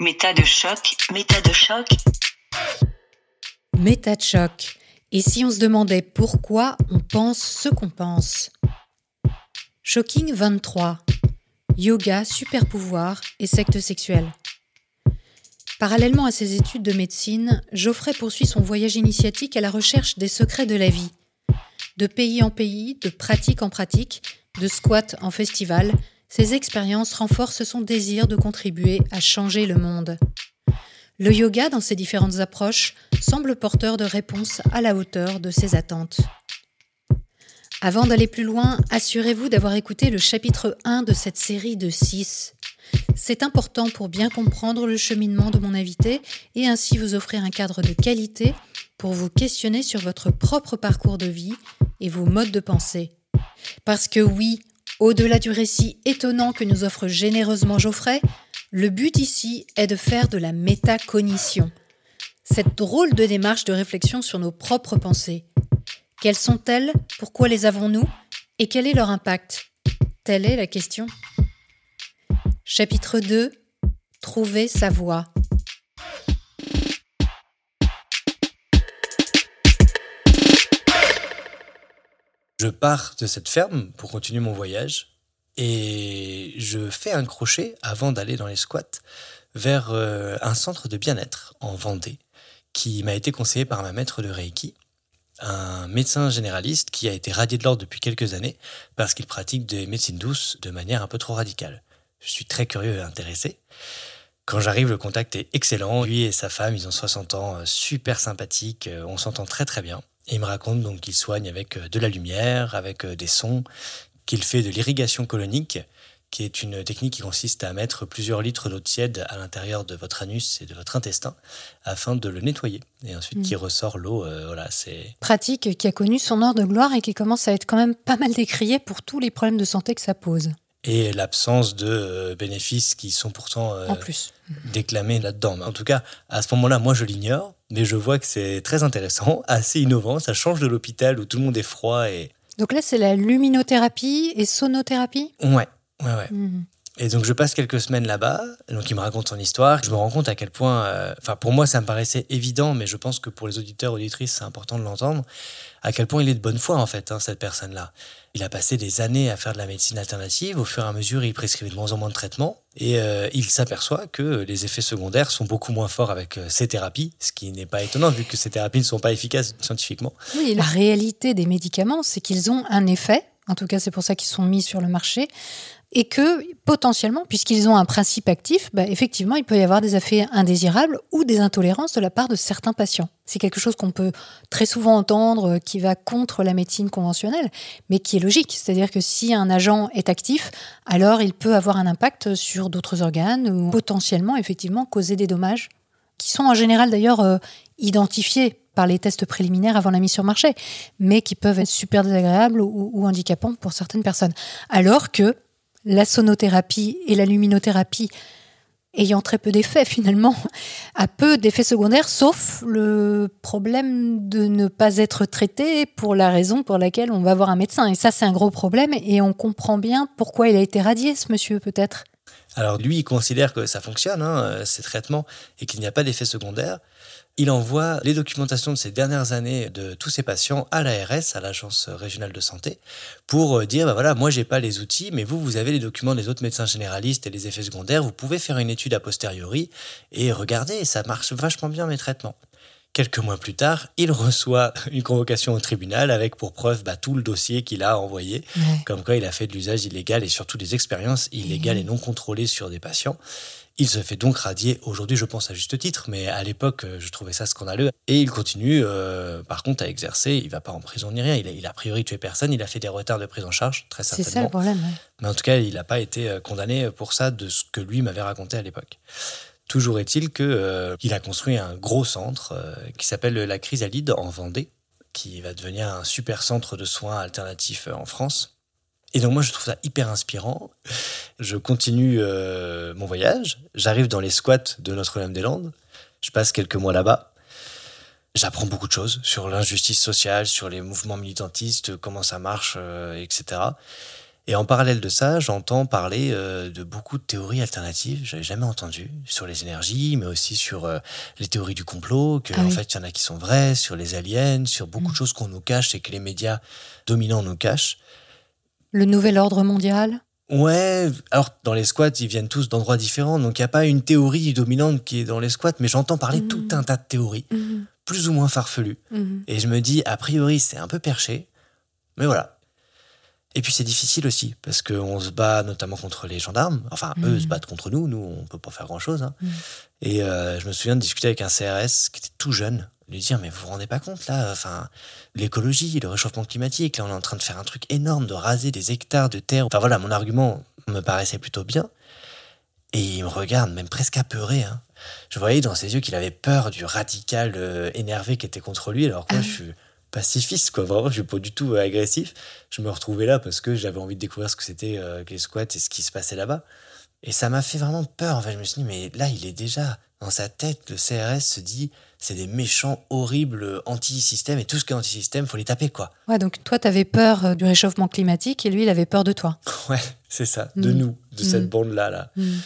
Méta de choc, méta de choc. Méta de choc. Et si on se demandait pourquoi on pense ce qu'on pense? Shocking 23. Yoga, super pouvoir et secte sexuelle. Parallèlement à ses études de médecine, Geoffrey poursuit son voyage initiatique à la recherche des secrets de la vie. De pays en pays, de pratique en pratique, de squat en festival, ces expériences renforcent son désir de contribuer à changer le monde. Le yoga, dans ses différentes approches, semble porteur de réponses à la hauteur de ses attentes. Avant d'aller plus loin, assurez-vous d'avoir écouté le chapitre 1 de cette série de 6. C'est important pour bien comprendre le cheminement de mon invité et ainsi vous offrir un cadre de qualité pour vous questionner sur votre propre parcours de vie et vos modes de pensée. Parce que oui, au-delà du récit étonnant que nous offre généreusement Geoffrey, le but ici est de faire de la métacognition. Cette drôle de démarche de réflexion sur nos propres pensées. Quelles sont-elles? Pourquoi les avons-nous? Et quel est leur impact? Telle est la question. Chapitre 2 Trouver sa voie. Je pars de cette ferme pour continuer mon voyage et je fais un crochet avant d'aller dans les squats vers euh, un centre de bien-être en Vendée qui m'a été conseillé par ma maître de Reiki, un médecin généraliste qui a été radié de l'ordre depuis quelques années parce qu'il pratique des médecines douces de manière un peu trop radicale. Je suis très curieux et intéressé. Quand j'arrive, le contact est excellent. Lui et sa femme, ils ont 60 ans, euh, super sympathiques, euh, on s'entend très très bien. Et il me raconte donc qu'il soigne avec euh, de la lumière, avec euh, des sons, qu'il fait de l'irrigation colonique, qui est une technique qui consiste à mettre plusieurs litres d'eau tiède à l'intérieur de votre anus et de votre intestin afin de le nettoyer. Et ensuite, Mm. qui ressort l'eau. euh, voilà, c'est. Pratique qui a connu son heure de gloire et qui commence à être quand même pas mal décriée pour tous les problèmes de santé que ça pose. Et l'absence de euh, bénéfices qui sont pourtant euh, En plus. déclamés là-dedans. Mais en tout cas, à ce moment-là, moi, je l'ignore, mais je vois que c'est très intéressant, assez innovant. Ça change de l'hôpital où tout le monde est froid et. Donc là, c'est la luminothérapie et sonothérapie? Ouais, ouais, ouais. Mhm. Et donc je passe quelques semaines là-bas, donc il me raconte son histoire. Je me rends compte à quel point, euh, enfin pour moi ça me paraissait évident, mais je pense que pour les auditeurs auditrices c'est important de l'entendre, à quel point il est de bonne foi en fait hein, cette personne-là. Il a passé des années à faire de la médecine alternative. Au fur et à mesure, il prescrivait de moins en moins de traitements et euh, il s'aperçoit que les effets secondaires sont beaucoup moins forts avec euh, ces thérapies, ce qui n'est pas étonnant vu que ces thérapies ne sont pas efficaces scientifiquement. Oui, la réalité des médicaments, c'est qu'ils ont un effet, en tout cas c'est pour ça qu'ils sont mis sur le marché, et que potentiellement, puisqu'ils ont un principe actif, bah, effectivement, il peut y avoir des effets indésirables ou des intolérances de la part de certains patients. C'est quelque chose qu'on peut très souvent entendre euh, qui va contre la médecine conventionnelle, mais qui est logique. C'est-à-dire que si un agent est actif, alors il peut avoir un impact sur d'autres organes ou potentiellement, effectivement, causer des dommages qui sont en général d'ailleurs euh, identifiés par les tests préliminaires avant la mise sur marché, mais qui peuvent être super désagréables ou, ou handicapants pour certaines personnes. Alors que la sonothérapie et la luminothérapie, ayant très peu d'effets finalement, a peu d'effets secondaires, sauf le problème de ne pas être traité pour la raison pour laquelle on va voir un médecin. Et ça, c'est un gros problème, et on comprend bien pourquoi il a été radié, ce monsieur, peut-être. Alors lui, il considère que ça fonctionne, hein, euh, ces traitements, et qu'il n'y a pas d'effet secondaire. Il envoie les documentations de ces dernières années de tous ses patients à l'ARS, à l'Agence régionale de santé, pour euh, dire, bah voilà, moi j'ai pas les outils, mais vous, vous avez les documents des autres médecins généralistes et les effets secondaires, vous pouvez faire une étude a posteriori et regardez, ça marche vachement bien mes traitements. Quelques mois plus tard, il reçoit une convocation au tribunal avec pour preuve bah, tout le dossier qu'il a envoyé, comme quoi il a fait de l'usage illégal et surtout des expériences illégales et non contrôlées sur des patients. Il se fait donc radier aujourd'hui, je pense à juste titre, mais à l'époque, euh, je trouvais ça scandaleux. Et il continue, euh, par contre, à exercer. Il va pas en prison ni rien. Il a, il a a priori tué personne. Il a fait des retards de prise en charge, très C'est certainement. ça le problème. ouais. Mais en tout cas, il n'a pas été euh, condamné pour ça de ce que lui m'avait raconté à l'époque. Toujours est-il que euh, a construit un gros centre euh, qui s'appelle la Chrysalide en Vendée, qui va devenir un super centre de soins alternatifs euh, en France. Et donc moi, je trouve ça hyper inspirant. Je continue mon voyage. J'arrive dans les squats de Notre-Dame-des-Landes. Je passe quelques mois là-bas. J'apprends beaucoup de choses sur l'injustice sociale, sur les mouvements militantistes, comment ça marche, etc. Et en parallèle de ça, j'entends parler euh, de beaucoup de théories alternatives. J'avais jamais entendu sur les énergies, mais aussi sur euh, les théories du complot. Que Ah en fait, il y en a qui sont vraies, sur les aliens, sur beaucoup Mm. de choses qu'on nous cache et que les médias dominants nous cachent. Le nouvel ordre mondial? Ouais, alors dans les squats, ils viennent tous d'endroits différents, donc il n'y a pas une théorie dominante qui est dans les squats, mais j'entends parler tout Mm. un tas de théories, Mhm, plus ou moins farfelues. Et je me dis, a priori, c'est un peu perché, mais voilà. Et puis c'est difficile aussi, parce qu'on se bat notamment contre les gendarmes. Enfin, eux Mhm. se battent contre nous, nous, on peut pas faire grand-chose. hein. Mhm. Et euh, je me souviens de discuter avec un CRS qui était tout jeune, lui dire, mais vous vous rendez pas compte là, enfin, l'écologie, le réchauffement climatique, là on est en train de faire un truc énorme, de raser des hectares de terre. Enfin voilà, mon argument me paraissait plutôt bien. Et il me regarde, même presque apeuré. hein. Je voyais dans ses yeux qu'il avait peur du radical euh, énervé qui était contre lui, alors que moi Ah. je suis pacifiste, quoi. Vraiment, je suis pas du tout euh, agressif. Je me retrouvais là parce que j'avais envie de découvrir ce que c'était euh, que les squats et ce qui se passait là-bas. Et ça m'a fait vraiment peur. En fait, je me suis dit, mais là, il est déjà dans sa tête. Le CRS se dit, c'est des méchants, horribles, euh, anti-système. Et tout ce qui est anti-système, faut les taper, quoi. Ouais, donc toi, tu avais peur du réchauffement climatique et lui, il avait peur de toi. Ouais, c'est ça. De Mm. nous, de cette Mm. bande-là, là. Mhm.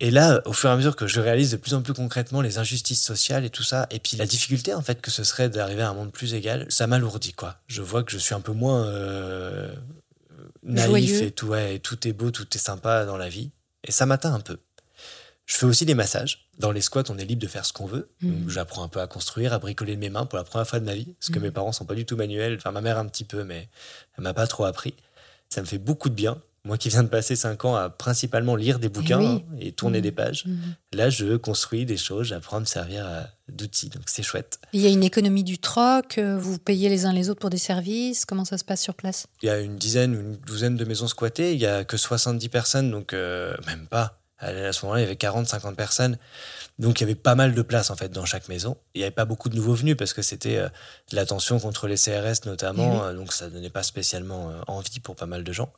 Et là, au fur et à mesure que je réalise de plus en plus concrètement les injustices sociales et tout ça, et puis la difficulté en fait que ce serait d'arriver à un monde plus égal, ça m'alourdit quoi. Je vois que je suis un peu moins euh, naïf Joyeux. et tout, ouais, et tout est beau, tout est sympa dans la vie, et ça m'atteint un peu. Je fais aussi des massages. Dans les squats, on est libre de faire ce qu'on veut. Mhm. J'apprends un peu à construire, à bricoler de mes mains pour la première fois de ma vie, parce que Mhm. mes parents sont pas du tout manuels. Enfin, ma mère un petit peu, mais elle m'a pas trop appris. Ça me fait beaucoup de bien. Moi qui viens de passer 5 ans à principalement lire des bouquins oui. hein, et tourner Mhm. des pages, Mhm. là je construis des choses, j'apprends à me servir euh, d'outils, donc c'est chouette. Il y a une économie du troc, euh, vous payez les uns les autres pour des services, comment ça se passe sur place? Il y a une dizaine ou une douzaine de maisons squattées, il y a que 70 personnes, donc euh, même pas. À ce moment-là, il y avait 40-50 personnes. Donc il y avait pas mal de place en fait dans chaque maison. Il n'y avait pas beaucoup de nouveaux venus parce que c'était euh, de la tension contre les CRS notamment, Eh euh, donc ça donnait pas spécialement euh, envie pour pas mal de gens.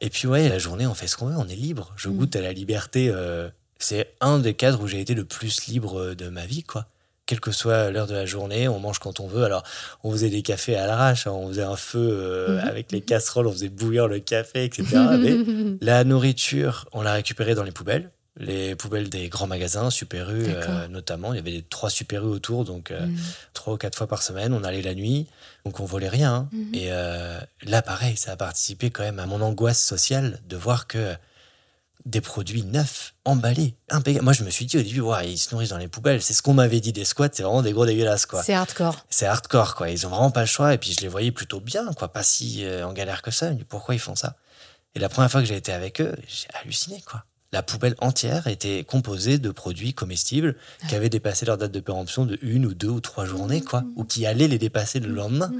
Et puis ouais, la journée on fait ce qu'on veut, on est libre. Je Mm. goûte à la liberté. euh, c'est un des cadres où j'ai été le plus libre euh, de ma vie, quoi. Quelle que soit l'heure de la journée, on mange quand on veut. Alors, on faisait des cafés à l'arrache, hein, on faisait un feu euh, Mhm. avec les casseroles, on faisait bouillir le café, etc. Mais la nourriture, on l'a récupérée dans les poubelles. Les poubelles des grands magasins, Super U euh, notamment. Il y avait des, trois Super U autour, donc euh, Mhm. trois ou quatre fois par semaine. On allait la nuit, donc on volait rien. hein. Mhm. Et euh, là, pareil, ça a participé quand même à mon angoisse sociale de voir que des produits neufs, emballés, impeccables. Moi, je me suis dit au début, ouais, ils se nourrissent dans les poubelles. C'est ce qu'on m'avait dit des squats, c'est vraiment des gros dégueulasses, quoi. C'est hardcore. C'est hardcore, quoi. Ils ont vraiment pas le choix. Et puis, je les voyais plutôt bien, quoi. Pas si euh, en galère que ça. Pourquoi ils font ça? Et la première fois que j'ai été avec eux, j'ai halluciné, quoi. La poubelle entière était composée de produits comestibles qui avaient dépassé leur date de péremption de une ou deux ou trois journées, quoi. Ou qui allaient les dépasser le lendemain.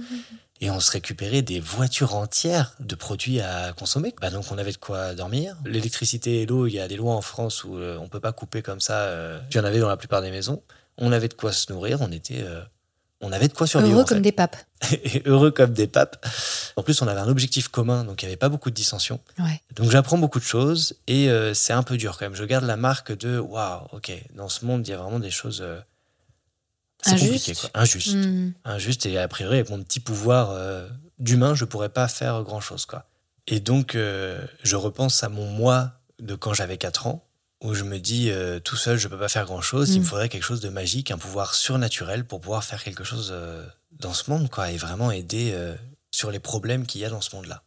Et on se récupérait des voitures entières de produits à consommer. Bah donc on avait de quoi dormir. L'électricité et l'eau, il y a des lois en France où euh, on peut pas couper comme ça. euh, il y en avait dans la plupart des maisons. On avait de quoi se nourrir. On était, euh, on avait de quoi survivre. Heureux en comme fait. des papes. Et heureux comme des papes. En plus, on avait un objectif commun, donc il n'y avait pas beaucoup de dissensions. Ouais. Donc j'apprends beaucoup de choses et euh, c'est un peu dur quand même. Je garde la marque de waouh, ok, dans ce monde, il y a vraiment des choses. euh, Injustes. compliqué, quoi. Injuste Mhm. injuste et a priori avec mon petit pouvoir euh, d'humain je pourrais pas faire grand chose quoi et donc euh, je repense à mon moi de quand j'avais 4 ans où je me dis euh, tout seul je peux pas faire grand chose il Mm. me faudrait quelque chose de magique un pouvoir surnaturel pour pouvoir faire quelque chose euh, dans ce monde quoi et vraiment aider euh, sur les problèmes qu'il y a dans ce monde là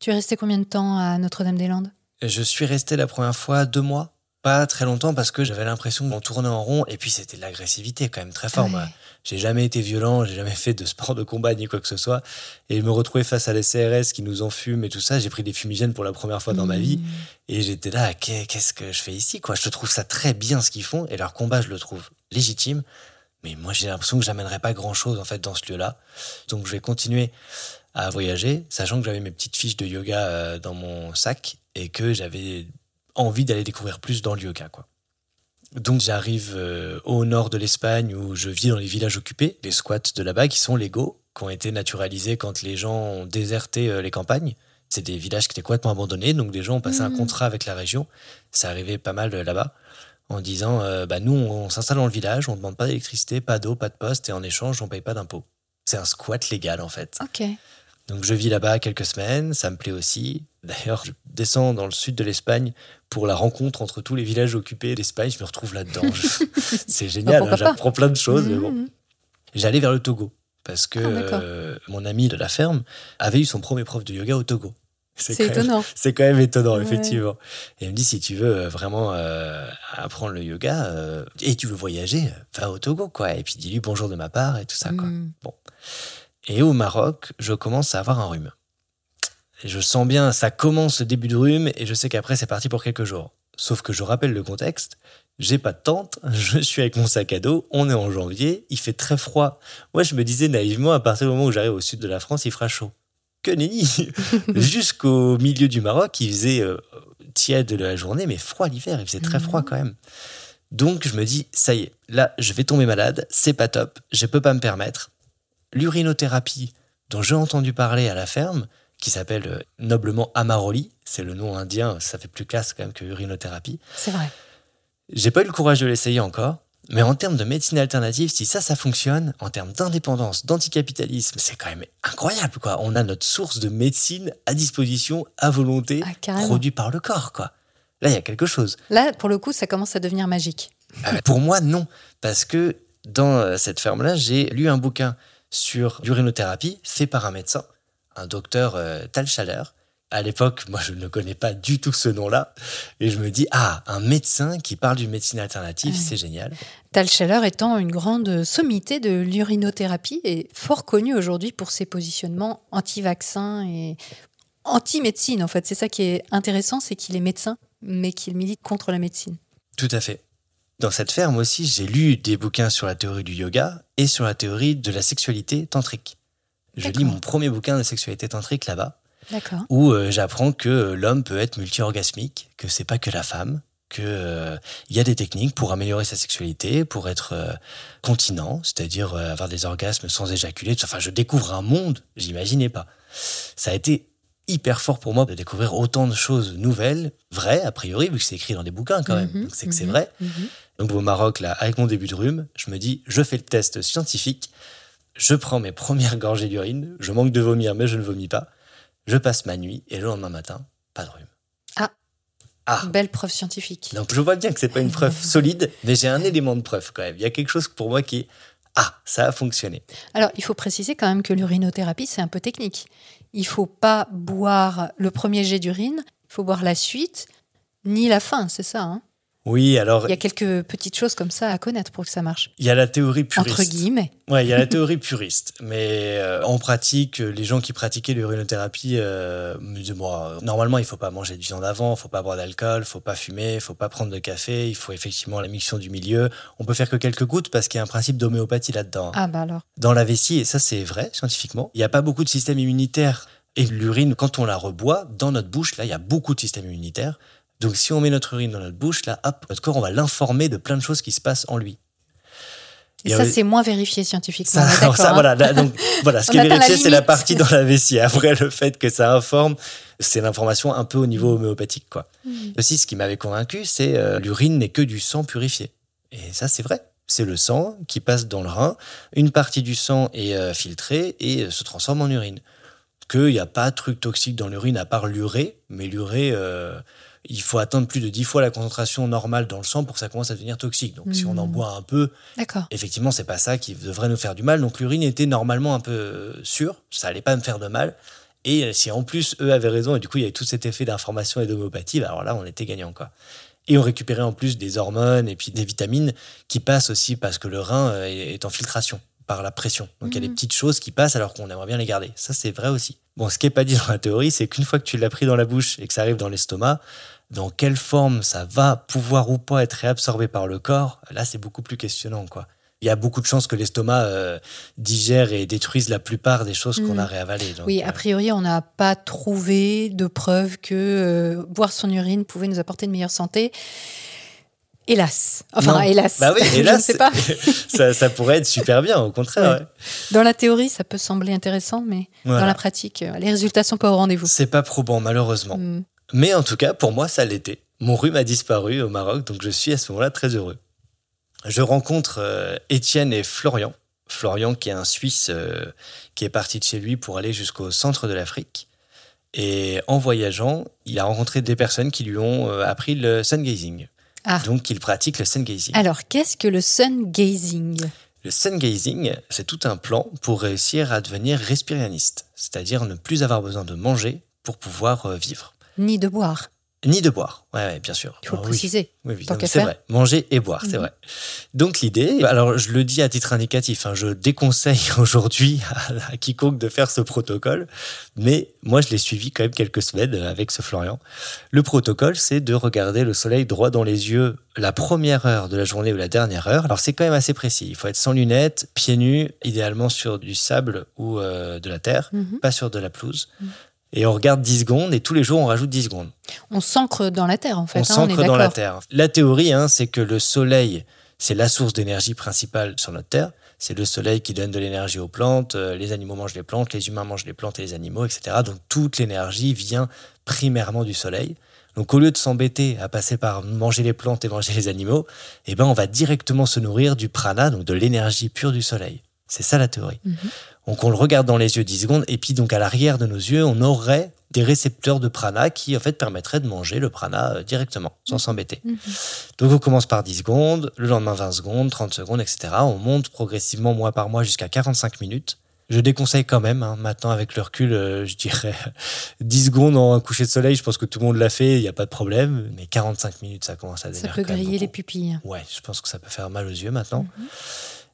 Tu es resté combien de temps à Notre-Dame-des-Landes? Je suis resté la première fois deux mois. Pas très longtemps parce que j'avais l'impression qu'on tournait en rond et puis c'était de l'agressivité quand même très fort Ouais. J'ai jamais été violent, j'ai jamais fait de sport de combat ni quoi que ce soit. Et me retrouver face à les CRS qui nous enfument et tout ça, j'ai pris des fumigènes pour la première fois dans ma vie. Mhm. Et j'étais là, qu'est- qu'est-ce que je fais ici quoi? Je trouve ça très bien ce qu'ils font et leur combat, je le trouve légitime. Mais moi, j'ai l'impression que j'amènerai pas grand-chose en fait dans ce lieu-là. Donc je vais continuer à voyager, sachant que j'avais mes petites fiches de yoga euh, dans mon sac et que j'avais envie d'aller découvrir plus dans le yoga quoi. Donc j'arrive euh, au nord de l'Espagne où je vis dans les villages occupés, les squats de là-bas qui sont légaux, qui ont été naturalisés quand les gens ont déserté euh, les campagnes. C'est des villages qui étaient complètement abandonnés, donc des gens ont passé un Mhm. contrat avec la région. Ça arrivait pas mal euh, là-bas en disant euh, bah, nous on, s'installe dans le village, on demande pas d'électricité, pas d'eau, pas de poste et en échange on paye pas d'impôts. C'est un squat légal en fait. Ok. Donc je vis là-bas quelques semaines, ça me plaît aussi. D'ailleurs, je descends dans le sud de l'Espagne pour la rencontre entre tous les villages occupés d'Espagne. Je me retrouve là-dedans. C'est génial, pourquoi hein, j'apprends plein de choses. mais bon. Mhm. J'allais vers le Togo parce que Ah, euh, mon ami de la ferme avait eu son premier prof de yoga au Togo. C'est étonnant. c'est quand même étonnant, Ouais. effectivement. Et il me dit si tu veux euh, vraiment euh, apprendre le yoga euh, et tu veux voyager, va au Togo, quoi. Et puis dis-lui bonjour de ma part et tout ça, quoi. Mhm. Et au Maroc, je commence à avoir un rhume. Et je sens bien, ça commence le début de rhume et je sais qu'après c'est parti pour quelques jours. Sauf que je rappelle le contexte, j'ai pas de tente, je suis avec mon sac à dos, on est en janvier, il fait très froid. Moi je me disais naïvement, à partir du moment où j'arrive au sud de la France, il fera chaud. Que nenni Jusqu'au milieu du Maroc, il faisait euh, tiède la journée, mais froid l'hiver, il faisait très froid quand même. Donc je me dis, ça y est, là je vais tomber malade, c'est pas top, je peux pas me permettre l'urinothérapie dont j'ai entendu parler à la ferme, qui s'appelle euh, noblement Amaroli, c'est le nom indien, ça fait plus classe quand même que urinothérapie. C'est vrai. J'ai pas eu le courage de l'essayer encore, mais en termes de médecine alternative, si ça, ça fonctionne, en termes d'indépendance, d'anticapitalisme, c'est quand même incroyable, quoi. On a notre source de médecine à disposition, à volonté, Ah, carrément. produit par le corps, quoi. Là, il y a quelque chose. Là, pour le coup, ça commence à devenir magique. Euh, Pour moi, non. Parce que dans euh, cette ferme-là, j'ai lu un bouquin sur l'urinothérapie fait par un médecin, un docteur euh, Tal Schaller. À l'époque, moi, je ne connais pas du tout ce nom-là. Et je me dis, ah, un médecin qui parle d'une médecine alternative, c'est génial. Tal Scheller étant une grande sommité de l'urinothérapie et fort connu aujourd'hui pour ses positionnements anti-vaccins et anti-médecine. En fait, c'est ça qui est intéressant, c'est qu'il est médecin, mais qu'il milite contre la médecine. Tout à fait. Dans cette ferme aussi, j'ai lu des bouquins sur la théorie du yoga et sur la théorie de la sexualité tantrique. Je lis mon premier bouquin de sexualité tantrique là-bas. D'accord. où euh, j'apprends que euh, l'homme peut être multi-orgasmique, que c'est pas que la femme, que euh, il y a des techniques pour améliorer sa sexualité, pour être euh, continent, c'est-à-dire euh, avoir des orgasmes sans éjaculer. Enfin, je découvre un monde, j'imaginais pas. Ça a été hyper fort pour moi de découvrir autant de choses nouvelles, vraies a priori, vu que c'est écrit dans des bouquins quand même. Donc c'est que c'est mhm, vrai. mhm. Donc au Maroc, là, avec mon début de rhume, je me dis, je fais le test scientifique, je prends mes premières gorgées d'urine, je manque de vomir, mais je ne vomis pas. Je passe ma nuit et le lendemain matin, pas de rhume. Ah. Ah. Belle preuve scientifique. Donc je vois bien que c'est pas une preuve solide, mais j'ai un élément de preuve quand même. Il y a quelque chose pour moi qui est ah, ça a fonctionné. Alors, il faut préciser quand même que l'urinothérapie, c'est un peu technique. Il faut pas boire le premier jet d'urine, il faut boire la suite, ni la fin, c'est ça. hein? Oui, alors il y a quelques petites choses comme ça à connaître pour que ça marche. il y a la théorie puriste. Entre guillemets. Ouais, il y a la théorie puriste, mais euh, en pratique, les gens qui pratiquaient l'urinothérapie euh, me disaient bon, euh, normalement, il faut pas manger de viande avant, il faut pas boire d'alcool, il faut pas fumer, il faut pas prendre de café, il faut effectivement la miction du milieu. On peut faire que quelques gouttes parce qu'il y a un principe d'homéopathie là-dedans. Ah bah alors. Dans la vessie, et ça c'est vrai scientifiquement, il n'y a pas beaucoup de système immunitaire. Et l'urine, quand on la reboit, dans notre bouche, là, il y a beaucoup de système immunitaire. Donc si on met notre urine dans notre bouche, là, hop, notre corps, on va l'informer de plein de choses qui se passent en lui. Et ça, c'est moins vérifié scientifiquement. Ça, alors hein. voilà, là, donc, voilà, ce qui est vérifié, c'est la partie dans la vessie. Après, le fait que ça informe, c'est l'information un peu au niveau homéopathique, quoi. Mhm. Aussi, ce qui m'avait convaincu, c'est euh, l'urine n'est que du sang purifié. Et ça, c'est vrai. C'est le sang qui passe dans le rein. Une partie du sang est euh, filtrée et euh, se transforme en urine. Qu'il n'y a pas de truc toxique dans l'urine à part l'urée, mais l'urée, euh, il faut atteindre plus de 10 fois la concentration normale dans le sang pour que ça commence à devenir toxique. Donc, si on en Mhm. boit un peu, effectivement, c'est pas ça qui devrait nous faire du mal. Donc l'urine était normalement un peu euh, sûre, ça allait pas me faire de mal. Et euh, si en plus eux avaient raison et du coup il y avait tout cet effet d'information et d'homéopathie, bah, alors là on était gagnant quoi. Et on récupérait en plus des hormones et puis des vitamines qui passent aussi parce que le rein euh, est en filtration par la pression. Donc il y a des Mhm. petites choses qui passent alors qu'on aimerait bien les garder. Ça c'est vrai aussi. Bon, ce qui est pas dit dans la théorie, c'est qu'une fois que tu l'as pris dans la bouche et que ça arrive dans l'estomac, dans quelle forme ça va pouvoir ou pas être réabsorbé par le corps, là c'est beaucoup plus questionnant quoi. Il y a beaucoup de chances que l'estomac euh, digère et détruise la plupart des choses qu'on Mhm. a réavalées. Donc, Oui, euh, a priori, on n'a pas trouvé de preuve que euh, boire son urine pouvait nous apporter une meilleure santé. Hélas. Enfin, Non. hélas. Bah oui, hélas, sais pas. ça, ça pourrait être super bien, au contraire. Ouais. ouais. Dans la théorie, ça peut sembler intéressant, mais Voilà. dans la pratique, les résultats sont pas au rendez-vous. C'est pas probant, malheureusement. Hmm. Mais en tout cas, pour moi, ça l'était. Mon rhume a disparu au Maroc, donc je suis à ce moment-là très heureux. Je rencontre euh, Étienne et Florian. Florian, qui est un Suisse euh, qui est parti de chez lui pour aller jusqu'au centre de l'Afrique. Et en voyageant, il a rencontré des personnes qui lui ont euh, appris le sun gazing. Ah. Donc, il pratique le sun gazing. Alors, qu'est-ce que le sun gazing Le sun gazing, c'est tout un plan pour réussir à devenir respirianiste, c'est-à-dire ne plus avoir besoin de manger pour pouvoir vivre. Ni de boire. Ni de boire, ouais, ouais, bien sûr. Il faut le préciser. Oui, c'est vrai. Manger et boire, c'est Mhm. vrai. Donc l'idée, alors je le dis à titre indicatif, hein, je déconseille aujourd'hui à, à quiconque de faire ce protocole, mais moi je l'ai suivi quand même quelques semaines avec ce Florian. Le protocole, c'est de regarder le soleil droit dans les yeux la première heure de la journée ou la dernière heure. Alors c'est quand même assez précis. Il faut être sans lunettes, pieds nus, idéalement sur du sable ou euh, de la terre, Mhm. pas sur de la pelouse. Mhm. Et on regarde 10 secondes et tous les jours on rajoute 10 secondes On s'ancre dans la terre, en fait. on hein, s'ancre dans la. Terre. La théorie, hein, c'est que le Soleil, c'est la source d'énergie principale sur notre Terre. C'est le Soleil qui donne de l'énergie aux plantes, euh, les animaux mangent les plantes, les humains mangent les plantes et les animaux, etc. Donc toute l'énergie vient primairement du Soleil. Donc au lieu de s'embêter à passer par manger les plantes et manger les animaux, eh ben on va directement se nourrir du prana, donc de l'énergie pure du Soleil. C'est ça la théorie. Mhm. Donc on le regarde dans les yeux 10 secondes et puis donc à l'arrière de nos yeux, on aurait des récepteurs de prana qui en fait permettraient de manger le prana euh, directement, sans s'embêter. Mhm. Donc on commence par 10 secondes, le lendemain 20 secondes, 30 secondes, etc. On monte progressivement mois par mois jusqu'à 45 minutes. Je déconseille quand même, hein, maintenant avec le recul, euh, je dirais 10 secondes en un coucher de soleil, je pense que tout le monde l'a fait, il n'y a pas de problème, mais 45 minutes, ça commence à devenir Ça peut griller les pupilles. Ouais, je pense que ça peut faire mal aux yeux maintenant.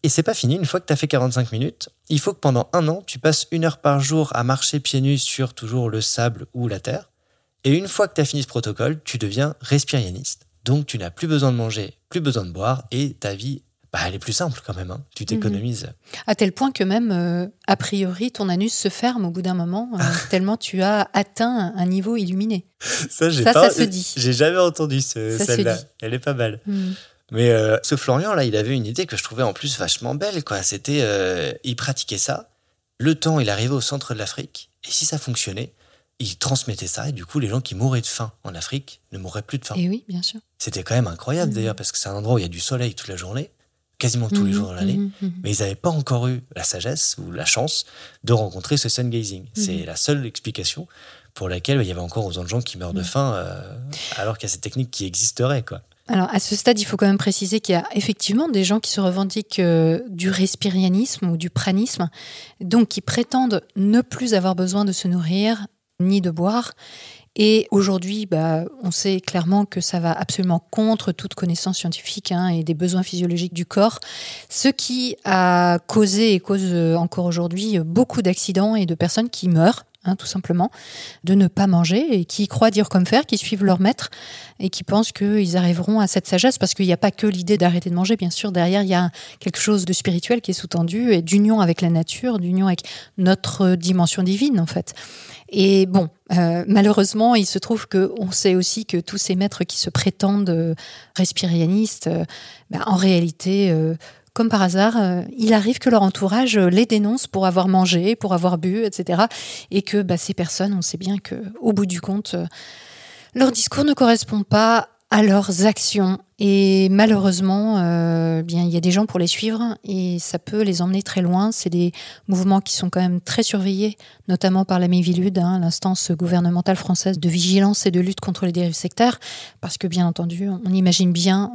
Et c'est pas fini, une fois que tu as fait 45 minutes, il faut que pendant un an, tu passes une heure par jour à marcher pieds nus sur toujours le sable ou la terre. Et une fois que tu as fini ce protocole, tu deviens respirianiste. Donc tu n'as plus besoin de manger, plus besoin de boire, et ta vie, bah, elle est plus simple quand même. hein. Tu t'économises. À tel point que même, euh, a priori, ton anus se ferme au bout d'un moment, euh, tellement tu as atteint un niveau illuminé. Ça, Ça, pas- ça se dit. J'ai jamais entendu ce- celle-là. Elle est pas mal. Mhm. Mais euh, ce Florian, là, il avait une idée que je trouvais en plus vachement belle. quoi. C'était, euh, il pratiquait ça. Le temps, il arrivait au centre de l'Afrique. Et si ça fonctionnait, il transmettait ça. Et du coup, les gens qui mouraient de faim en Afrique ne mourraient plus de faim. Et oui, bien sûr. C'était quand même incroyable Mhm. d'ailleurs, parce que c'est un endroit où il y a du soleil toute la journée, quasiment tous les Mhm, jours dans l'année. mhm. Mais ils n'avaient pas encore eu la sagesse ou la chance de rencontrer ce sun gazing. C'est la seule explication pour laquelle bah, il y avait encore autant de gens qui meurent de faim, euh, alors qu'il y a cette technique qui existerait. Quoi. Alors, à ce stade, il faut quand même préciser qu'il y a effectivement des gens qui se revendiquent euh, du respirianisme ou du pranisme, donc qui prétendent ne plus avoir besoin de se nourrir ni de boire. Et aujourd'hui, bah, on sait clairement que ça va absolument contre toute connaissance scientifique hein, et des besoins physiologiques du corps, ce qui a causé et cause encore aujourd'hui beaucoup d'accidents et de personnes qui meurent. Hein, tout simplement, de ne pas manger et qui croient dire comme faire, qui suivent leur maître et qui pensent qu'ils arriveront à cette sagesse parce qu'il n'y a pas que l'idée d'arrêter de manger. Bien sûr, derrière, il y a quelque chose de spirituel qui est sous-tendu et d'union avec la nature, d'union avec notre dimension divine, en fait. Et bon, euh, malheureusement, il se trouve que on sait aussi que tous ces maîtres qui se prétendent euh, respirianistes, euh, ben, en réalité, euh, comme par hasard, euh, il arrive que leur entourage euh, les dénonce pour avoir mangé, pour avoir bu, etc. Et que bah, ces personnes, on sait bien que, au bout du compte, euh, leur discours ne correspond pas à leurs actions. Et malheureusement, il y a des gens pour les suivre et ça peut les emmener très loin. C'est des mouvements qui sont quand même très surveillés, notamment par la Mivilude, hein, l'instance gouvernementale française de vigilance et de lutte contre les dérives sectaires, parce que bien entendu, on imagine bien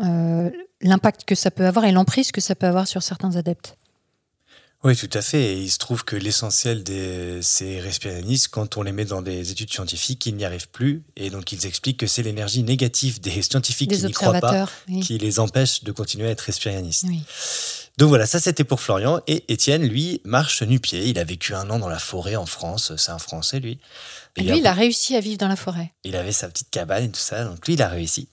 l'impact que ça peut avoir et l'emprise que ça peut avoir sur certains adeptes. Oui, tout à fait. Et il se trouve que l'essentiel de ces respiranistes, quand on les met dans des études scientifiques, ils n'y arrivent plus. Et donc, ils expliquent que c'est l'énergie négative des scientifiques Des qui n'y croient pas oui. qui les empêche de continuer à être respirianistes. Oui. Donc voilà, ça c'était pour Florian. Et Étienne, lui, marche nu-pied. Il a vécu un an dans la forêt en France. C'est un Français, lui. Et Lui, il a réussi à vivre dans la forêt. il avait sa petite cabane et tout ça. Donc lui, il a réussi.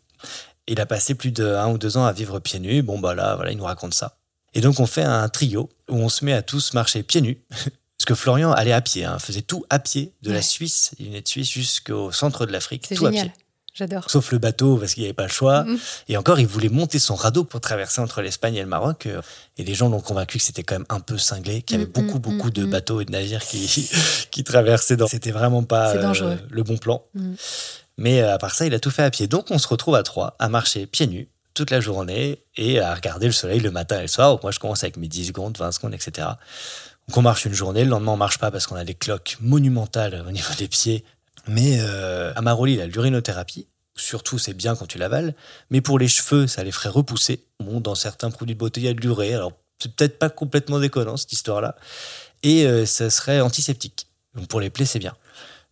Il a passé plus de un ou deux ans à vivre pieds nus. Bon, bah là, voilà, il nous raconte ça. Et donc, on fait un trio où on se met à tous marcher pieds nus. Parce que Florian allait à pied, hein, faisait tout à pied, de la. Suisse, il venait de Suisse jusqu'au centre de l'Afrique, tout à génial. pied. J'adore. Sauf le bateau, parce qu'il n'y avait pas le choix. Mhm. Et encore, il voulait monter son radeau pour traverser entre l'Espagne et le Maroc. euh, Et les gens l'ont convaincu que c'était quand même un peu cinglé, qu'il y avait Mm, beaucoup, mm, beaucoup mm, de mm. bateaux et de navires qui, qui traversaient. Dans... C'était vraiment pas euh, le bon plan. Mais euh, à part ça, il a tout fait à pied. Donc, on se retrouve à trois, à marcher pieds nus toute la journée et à regarder le soleil le matin et le soir. Donc, moi, je commence avec mes 10 secondes, 20 secondes, etc. Donc, on marche une journée. Le lendemain, on marche pas parce qu'on a des cloques monumentales au niveau des pieds. Mais euh, Amaroli, il a l'urinothérapie. Surtout, c'est bien quand tu l'avales. Mais pour les cheveux, ça les ferait repousser. Bon, dans certains produits de beauté, il y a de l'urée. Alors, c'est peut-être pas complètement déconnant, cette histoire-là. Et euh, ça serait antiseptique. Donc, pour les plaies, c'est bien.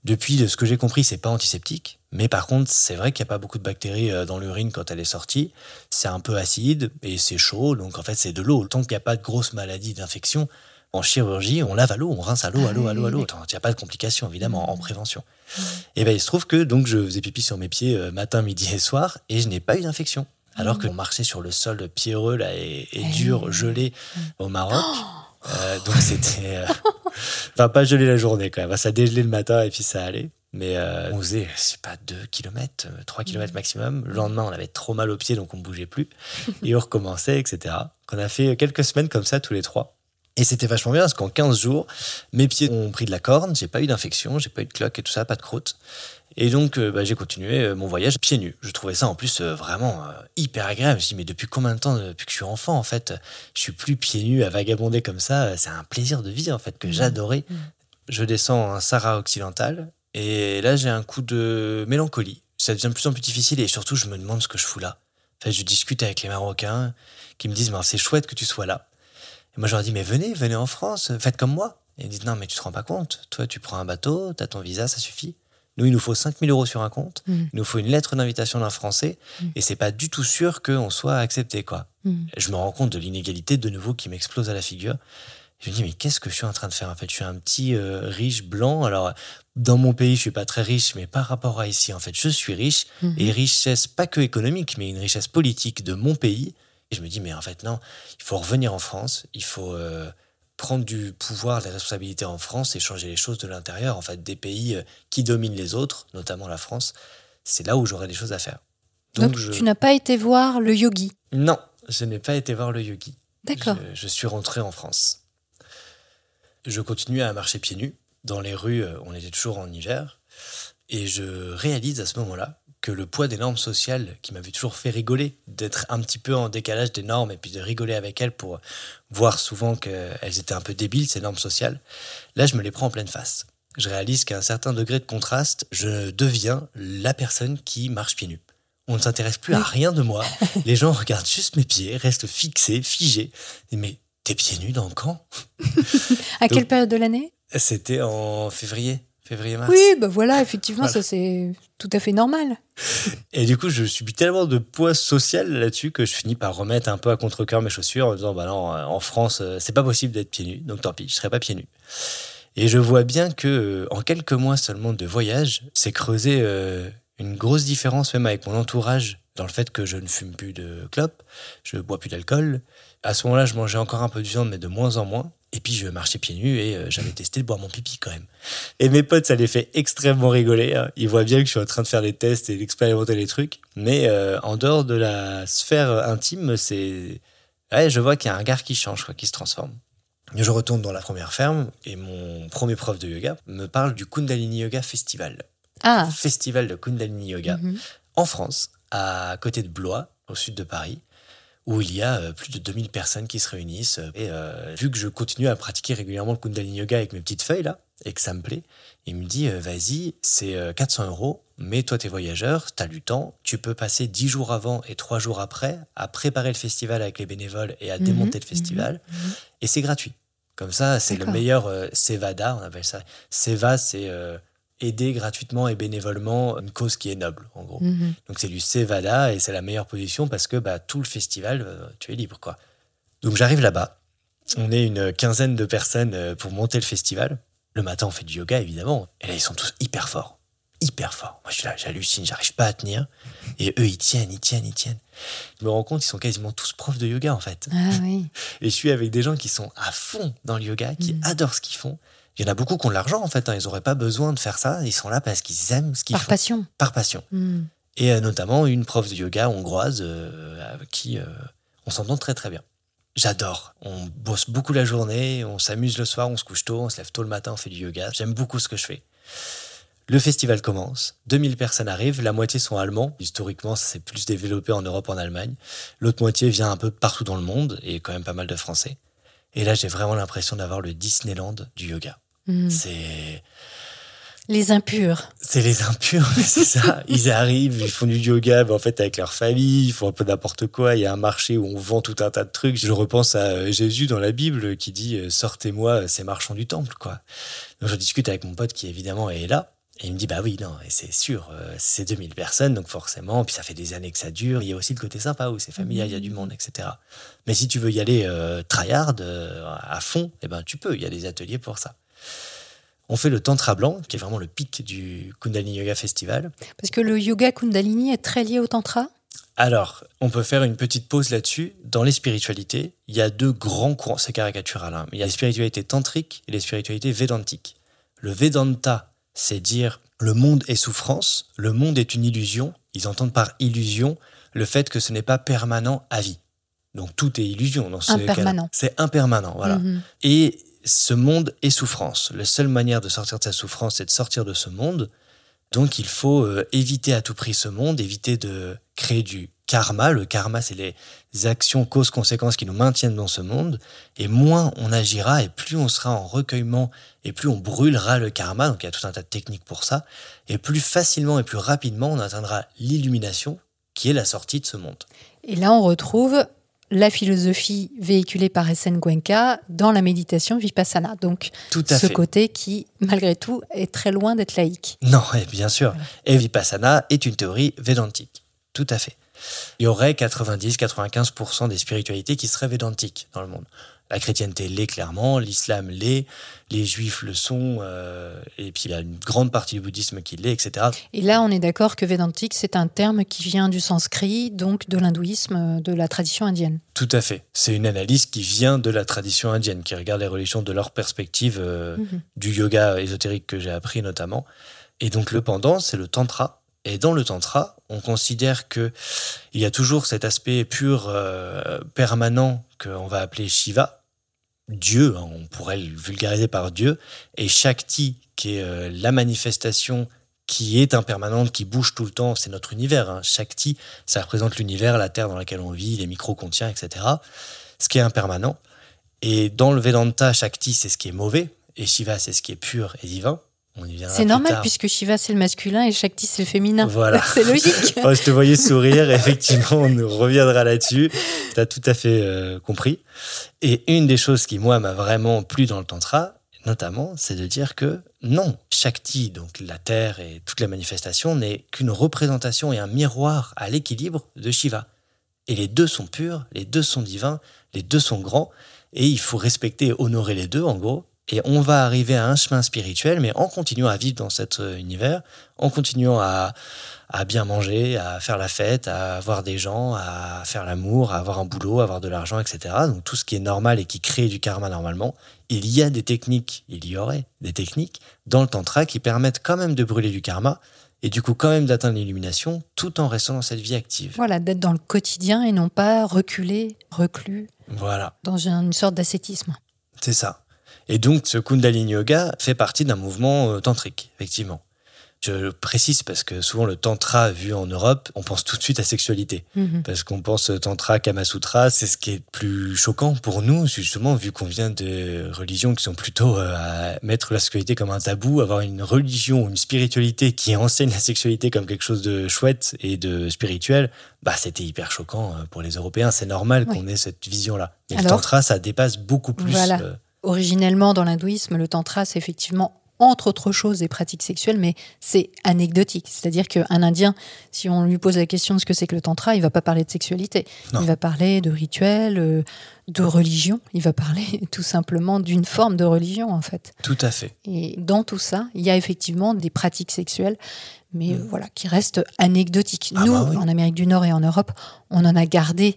Depuis, de ce que j'ai compris, c'est pas antiseptique. Mais par contre, c'est vrai qu'il n'y a pas beaucoup de bactéries euh, dans l'urine quand elle est sortie. C'est un peu acide et c'est chaud. Donc, en fait, c'est de l'eau. Tant qu'il n'y a pas de grosses maladies d'infection, en chirurgie, on lave à l'eau, on rince à l'eau, à l'eau, à l'eau, à l'eau. Il n'y a pas de complications, évidemment, en prévention. Et bien, il se trouve que donc je faisais pipi sur mes pieds euh, matin, midi et soir, et je n'ai pas eu d'infection. Alors qu'on marchait sur le sol pierreux là, et, et dur, gelé au Maroc. Euh, donc c'était. euh, Enfin, pas gelé la journée quand même. Ça dégelait le matin et puis ça allait. Mais euh, on faisait, je sais pas, 2 km, 3 km maximum. Le lendemain, on avait trop mal aux pieds, donc on bougeait plus. et on recommençait, etc. On a fait quelques semaines comme ça, tous les trois. Et c'était vachement bien parce qu'en 15 jours, mes pieds ont pris de la corne, j'ai pas eu d'infection, j'ai pas eu de cloque et tout ça, pas de croûte. Et donc, euh, bah, j'ai continué euh, mon voyage pieds nus. Je trouvais ça en plus euh, vraiment hyper agréable. Je me suis dit, mais depuis combien de temps, depuis que je suis enfant, en fait, je suis plus pieds nus à vagabonder comme ça. C'est un plaisir de vie, en fait, que j'adorais. Je descends un Sahara occidental et là, j'ai un coup de mélancolie. Ça devient de plus en plus difficile et surtout, je me demande ce que je fous là. En fait, je discute avec les Marocains qui me disent, mais c'est chouette que tu sois là. Et moi, je leur dis, mais venez, venez en France, faites comme moi. Et ils disent, non, mais tu te rends pas compte. Toi, tu prends un bateau, tu as ton visa, ça suffit. Nous, il nous faut 5000 euros sur un compte. Mm. Il nous faut une lettre d'invitation d'un Français. Et c'est pas du tout sûr qu'on soit accepté, quoi. Mm. Je me rends compte de l'inégalité de nouveau qui m'explose à la figure. Je me dis, mais qu'est-ce que je suis en train de faire En fait, je suis un petit euh, riche blanc. Alors, dans mon pays, je suis pas très riche, mais par rapport à ici, en fait, je suis riche. Mhm. Et richesse, pas que économique, mais une richesse politique de mon pays. Et je me dis, mais en fait, non, il faut revenir en France. Il faut euh, prendre du pouvoir, des responsabilités en France et changer les choses de l'intérieur. En fait, des pays euh, qui dominent les autres, notamment la France, c'est là où j'aurais des choses à faire. Donc, je- tu n'as pas été voir le yogi? Non, je n'ai pas été voir le yogi. D'accord. Je, je suis rentré en France. Je continuais à marcher pieds nus. Dans les rues, euh, on était toujours en hiver. Et je réalise à ce moment-là que le poids des normes sociales qui m'avait toujours fait rigoler, d'être un petit peu en décalage des normes et puis de rigoler avec elles pour voir souvent qu'elles étaient un peu débiles, ces normes sociales, là, je me les prends en pleine face. Je réalise qu'à un certain degré de contraste, je deviens la personne qui marche pieds nus. On ne s'intéresse plus à rien de moi. Les gens regardent juste mes pieds, restent fixés, figés. Mais t'es pieds nus dans le camp À quelle période de l'année? C'était en février, février-mars. Oui, bah voilà, effectivement, Voilà. ça c'est tout à fait normal. Et du coup, je subis tellement de poids social là-dessus que je finis par remettre un peu à contre-cœur mes chaussures en disant bah non, euh, en France, euh, c'est pas possible d'être pieds nus, donc tant pis, je serai pas pieds nus. Et je vois bien que euh, en quelques mois seulement de voyage, c'est creusé euh, une grosse différence même avec mon entourage dans le fait que je ne fume plus de clopes, je bois plus d'alcool. À ce moment-là, je mangeais encore un peu de viande, mais de moins en moins. Et puis, je marchais pieds nus et euh, j'avais testé de boire mon pipi quand même. Et mes potes, ça les fait extrêmement rigoler. hein. Ils voient bien que je suis en train de faire des tests et d'expérimenter les trucs. Mais euh, en dehors de la sphère intime, c'est. Ouais, je vois qu'il y a un gars qui change, quoi, qui se transforme. Je retourne dans la première ferme et mon premier prof de yoga me parle du Kundalini Yoga Festival. Ah, Festival de Kundalini Yoga mhm. en France, à côté de Blois, au sud de Paris, où il y a euh, plus de 2000 personnes qui se réunissent. Et euh, vu que je continue à pratiquer régulièrement le Kundalini Yoga avec mes petites feuilles là, et que ça me plaît, il me dit euh, vas-y, c'est euh, 400 euros, mais toi t'es voyageur, t'as du temps, tu peux passer 10 jours avant et 3 jours après à préparer le festival avec les bénévoles et à Mhm, démonter le mhm, festival, mhm. et c'est gratuit. Comme ça, c'est le meilleur euh, Sevada, on appelle ça. Seva, c'est euh, aider gratuitement et bénévolement une cause qui est noble, en gros. Mhm. Donc c'est du Sevada et c'est la meilleure position parce que bah, tout le festival, euh, tu es libre. quoi. Donc j'arrive là-bas. On est une quinzaine de personnes euh, pour monter le festival. Le matin, on fait du yoga, évidemment. Et là, ils sont tous hyper forts. Hyper forts. Moi, je suis là, j'hallucine, j'arrive pas à tenir. Et eux, ils tiennent, ils tiennent, ils tiennent. Je me rends compte, ils sont quasiment tous profs de yoga, en fait. Ah oui. Et je suis avec des gens qui sont à fond dans le yoga, qui Mhm. adorent ce qu'ils font. Il y en a beaucoup qui ont de l'argent, en fait. hein. Ils n'auraient pas besoin de faire ça. Ils sont là parce qu'ils aiment ce qu'ils Par font. passion. Par passion. Mhm. Et euh, notamment une prof de yoga hongroise euh, avec qui euh, on s'entend très très bien. J'adore. On bosse beaucoup la journée, on s'amuse le soir, on se couche tôt, on se lève tôt le matin, on fait du yoga. J'aime beaucoup ce que je fais. Le festival commence, 2000 personnes arrivent, la moitié sont allemands. Historiquement, ça s'est plus développé en Europe, en Allemagne. L'autre moitié vient un peu partout dans le monde et quand même pas mal de Français. Et là, j'ai vraiment l'impression d'avoir le Disneyland du yoga. Mhm. C'est Les impurs. C'est les impurs, c'est ça. Ils arrivent, ils font du yoga, mais en fait avec leur famille, ils font un peu n'importe quoi. Il y a un marché où on vend tout un tas de trucs. Je repense à euh, Jésus dans la Bible qui dit euh, sortez-moi ces marchands du temple, quoi. Donc je discute avec mon pote qui évidemment est là. Et il me dit, bah oui, non, c'est sûr, euh, c'est 2000 personnes, donc forcément, puis ça fait des années que ça dure. Il y a aussi le côté sympa où c'est familial, il y a du monde, etc. Mais si tu veux y aller euh, tryhard, à fond, eh ben, tu peux, il y a des ateliers pour ça. On fait le Tantra Blanc, qui est vraiment le pic du Kundalini Yoga Festival. Parce que le yoga Kundalini est très lié au Tantra? Alors, on peut faire une petite pause là-dessus. Dans les spiritualités, il y a deux grands courants, c'est caricatural, hein, mais il y a les spiritualités tantriques et les spiritualités védantiques. Le Vedanta, c'est dire le monde est souffrance, le monde est une illusion. Ils entendent par illusion le fait que ce n'est pas permanent à vie. Donc tout est illusion dans ce impermanent. C'est impermanent, voilà. Mhm. Et ce monde est souffrance. La seule manière de sortir de sa souffrance, c'est de sortir de ce monde. Donc il faut euh, éviter à tout prix ce monde, éviter de créer du karma. Le karma, c'est les actions causes-conséquences qui nous maintiennent dans ce monde. Et moins on agira et plus on sera en recueillement et plus on brûlera le karma. Donc il y a tout un tas de techniques pour ça. Et plus facilement et plus rapidement on atteindra l'illumination qui est la sortie de ce monde. Et là, on retrouve la philosophie véhiculée par S.N. Goenka dans la méditation vipassana. Donc, ce côté qui, malgré tout, est très loin d'être laïque. Non, bien sûr. Et vipassana est une théorie védantique. Tout à fait. Il y aurait 90-95% des spiritualités qui seraient védantiques dans le monde. La chrétienté l'est clairement, l'islam l'est, les juifs le sont, euh, et puis il y a une grande partie du bouddhisme qui l'est, etc. Et là, on est d'accord que védantique, c'est un terme qui vient du sanskrit, donc de l'hindouisme, de la tradition indienne. Tout à fait. C'est une analyse qui vient de la tradition indienne, qui regarde les religions de leur perspective, euh, mhm. du yoga ésotérique que j'ai appris notamment. Et donc le pendant, c'est le tantra. Et dans le tantra, on considère que il y a toujours cet aspect pur, euh, permanent qu'on va appeler Shiva, Dieu, hein, on pourrait le vulgariser par Dieu, et Shakti, qui est euh, la manifestation qui est impermanente, qui bouge tout le temps, c'est notre univers. Hein. Shakti, ça représente l'univers, la terre dans laquelle on vit, les micro-contiens, etc. Ce qui est impermanent. Et dans le Vedanta, Shakti, c'est ce qui est mauvais, et Shiva, c'est ce qui est pur et divin. C'est normal puisque Shiva c'est le masculin et Shakti c'est le féminin. Voilà. c'est logique. je te voyais sourire, effectivement, on reviendra là-dessus. Tu as tout à fait euh, compris. Et une des choses qui, moi, m'a vraiment plu dans le Tantra, notamment, c'est de dire que non, Shakti, donc la terre et toute la manifestation, n'est qu'une représentation et un miroir à l'équilibre de Shiva. Et les deux sont purs, les deux sont divins, les deux sont grands, et il faut respecter et honorer les deux, en gros, et on va arriver à un chemin spirituel, mais en continuant à vivre dans cet euh, univers, en continuant à, bien manger, à faire la fête, à avoir des gens, à faire l'amour, à avoir un boulot, à avoir de l'argent, etc. Donc tout ce qui est normal et qui crée du karma normalement. Il y a des techniques, il y aurait des techniques dans le tantra qui permettent quand même de brûler du karma et du coup quand même d'atteindre l'illumination tout en restant dans cette vie active. Voilà, d'être dans le quotidien et non pas reculé, reclus. Voilà. Dans une sorte d'ascétisme. C'est ça. Et donc, ce Kundalini Yoga fait partie d'un mouvement euh, tantrique, effectivement. Je précise parce que souvent le tantra vu en Europe, on pense tout de suite à sexualité. Mhm. Parce qu'on pense tantra, kama sutra, c'est ce qui est plus choquant pour nous, justement, vu qu'on vient de religions qui sont plutôt euh, à mettre la sexualité comme un tabou, avoir une religion ou une spiritualité qui enseigne la sexualité comme quelque chose de chouette et de spirituel, bah c'était hyper choquant euh, pour les Européens. C'est normal qu'on ait cette vision-là. Mais le tantra, ça dépasse beaucoup plus. Originellement, dans l'hindouisme, le tantra, c'est effectivement entre autres choses des pratiques sexuelles, mais c'est anecdotique. C'est-à-dire qu'un Indien, si on lui pose la question de ce que c'est que le tantra, il va pas parler de sexualité. Il va parler de rituels, euh, de religion. Il va parler tout simplement d'une forme de religion, en fait. Tout à fait. Et dans tout ça, il y a effectivement des pratiques sexuelles, mais mm. voilà, qui restent anecdotiques. Ah Nous, bah en Amérique du Nord et en Europe, on en a gardé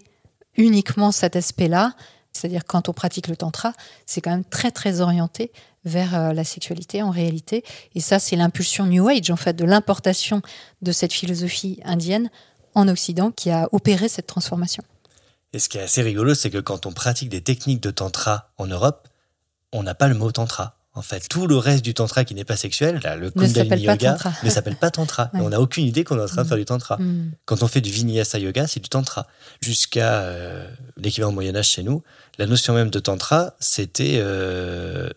uniquement cet aspect-là c'est-à-dire quand on pratique le tantra, c'est quand même très très orienté vers euh, la sexualité en réalité. Et ça, c'est l'impulsion New Age, en fait, de l'importation de cette philosophie indienne en Occident qui a opéré cette transformation. Et ce qui est assez rigolo, c'est que quand on pratique des techniques de tantra en Europe, on n'a pas le mot tantra. En fait, tout le reste du tantra qui n'est pas sexuel, le Kundalini Yoga, ne s'appelle pas tantra. on n'a aucune idée qu'on est en train de faire du tantra. Mm. Quand on fait du Vinyasa Yoga, c'est du tantra. Jusqu'à euh, l'équivalent Moyen Âge chez nous, la notion même de tantra, c'était euh,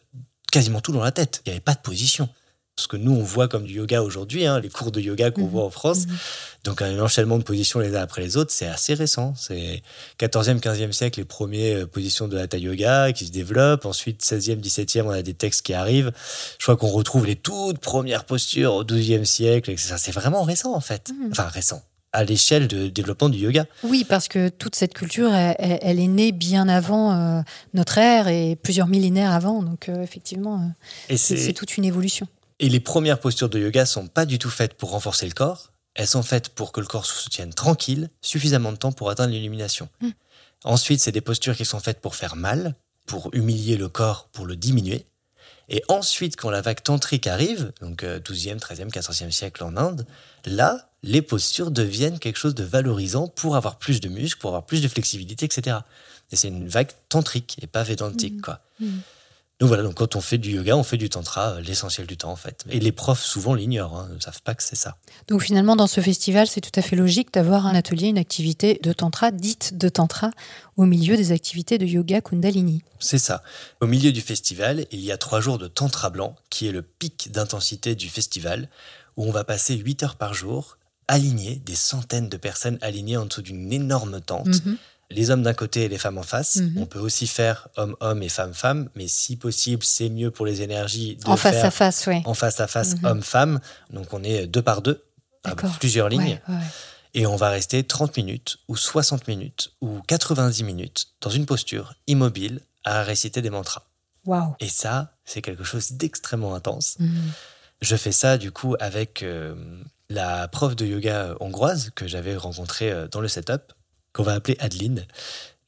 quasiment tout dans la tête. Il n'y avait pas de position. Ce que nous on voit comme du yoga aujourd'hui, hein, les cours de yoga qu'on Mhm. voit en France. Mhm. Donc un enchaînement de positions les uns après les autres, c'est assez récent. C'est 14e, 15e siècle, les premières euh, positions de hatha yoga qui se développent. Ensuite, 16e, 17e, on a des textes qui arrivent. Je crois qu'on retrouve les toutes premières postures au 12e siècle. C'est vraiment récent en fait. Mhm. Enfin récent. À l'échelle de développement du yoga. Oui, parce que toute cette culture, elle, est née bien avant euh, notre ère et plusieurs millénaires avant. Donc, euh, effectivement, euh, c'est toute une évolution. Et les premières postures de yoga sont pas du tout faites pour renforcer le corps. Elles sont faites pour que le corps se soutienne tranquille, suffisamment de temps pour atteindre l'illumination. Mm. Ensuite, c'est des postures qui sont faites pour faire mal, pour humilier le corps, pour le diminuer. Et ensuite, quand la vague tantrique arrive, donc euh, 12e, 13e, 14e siècle en Inde, là, les postures deviennent quelque chose de valorisant pour avoir plus de muscles, pour avoir plus de flexibilité, etc. Et c'est une vague tantrique et pas védantique, Mhm. quoi. Mhm. Donc voilà, donc quand on fait du yoga, on fait du tantra euh, l'essentiel du temps, en fait. Et les profs, souvent, l'ignorent, hein, ne savent pas que c'est ça. Donc, finalement, dans ce festival, c'est tout à fait logique d'avoir un atelier, une activité de tantra, dite de tantra, au milieu des activités de yoga Kundalini. C'est ça. Au milieu du festival, il y a trois jours de tantra blanc, qui est le pic d'intensité du festival, où on va passer 8 heures par jour, alignés, des centaines de personnes alignées en dessous d'une énorme tente. Mhm. Les hommes d'un côté et les femmes en face. Mhm. On peut aussi faire homme-homme et femme-femme, mais si possible, c'est mieux pour les énergies de En face faire à face, oui. en face à face homme-femme. Donc on est deux par deux, à plusieurs lignes. Ouais, ouais, ouais. Et on va rester 30 minutes, ou 60 minutes, ou 90 minutes dans une posture immobile à réciter des mantras. Waouh. Et ça, c'est quelque chose d'extrêmement intense. Mhm. Je fais ça du coup avec euh, la prof de yoga hongroise que j'avais rencontrée euh, dans le setup, qu'on va appeler Adeline.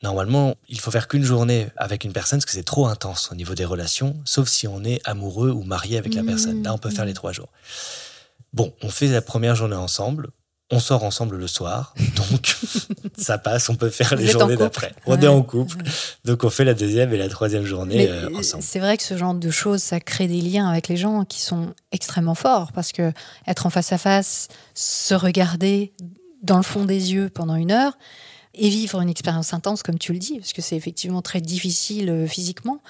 Normalement, il faut faire qu'une journée avec une personne parce que c'est trop intense au niveau des relations, sauf si on est amoureux ou marié avec la personne. Là, on peut faire Mhm. les trois jours. Bon, on fait la première journée ensemble. On sort ensemble le soir, donc ça passe, on peut faire Vous les journées d'après. On Ouais. est en couple, donc on fait la deuxième et la troisième journée euh, ensemble. c'est vrai que ce genre de choses, ça crée des liens avec les gens qui sont extrêmement forts parce que être en face à face, se regarder dans le fond des yeux pendant une heure et vivre une expérience intense, comme tu le dis, parce que c'est effectivement très difficile euh, physiquement,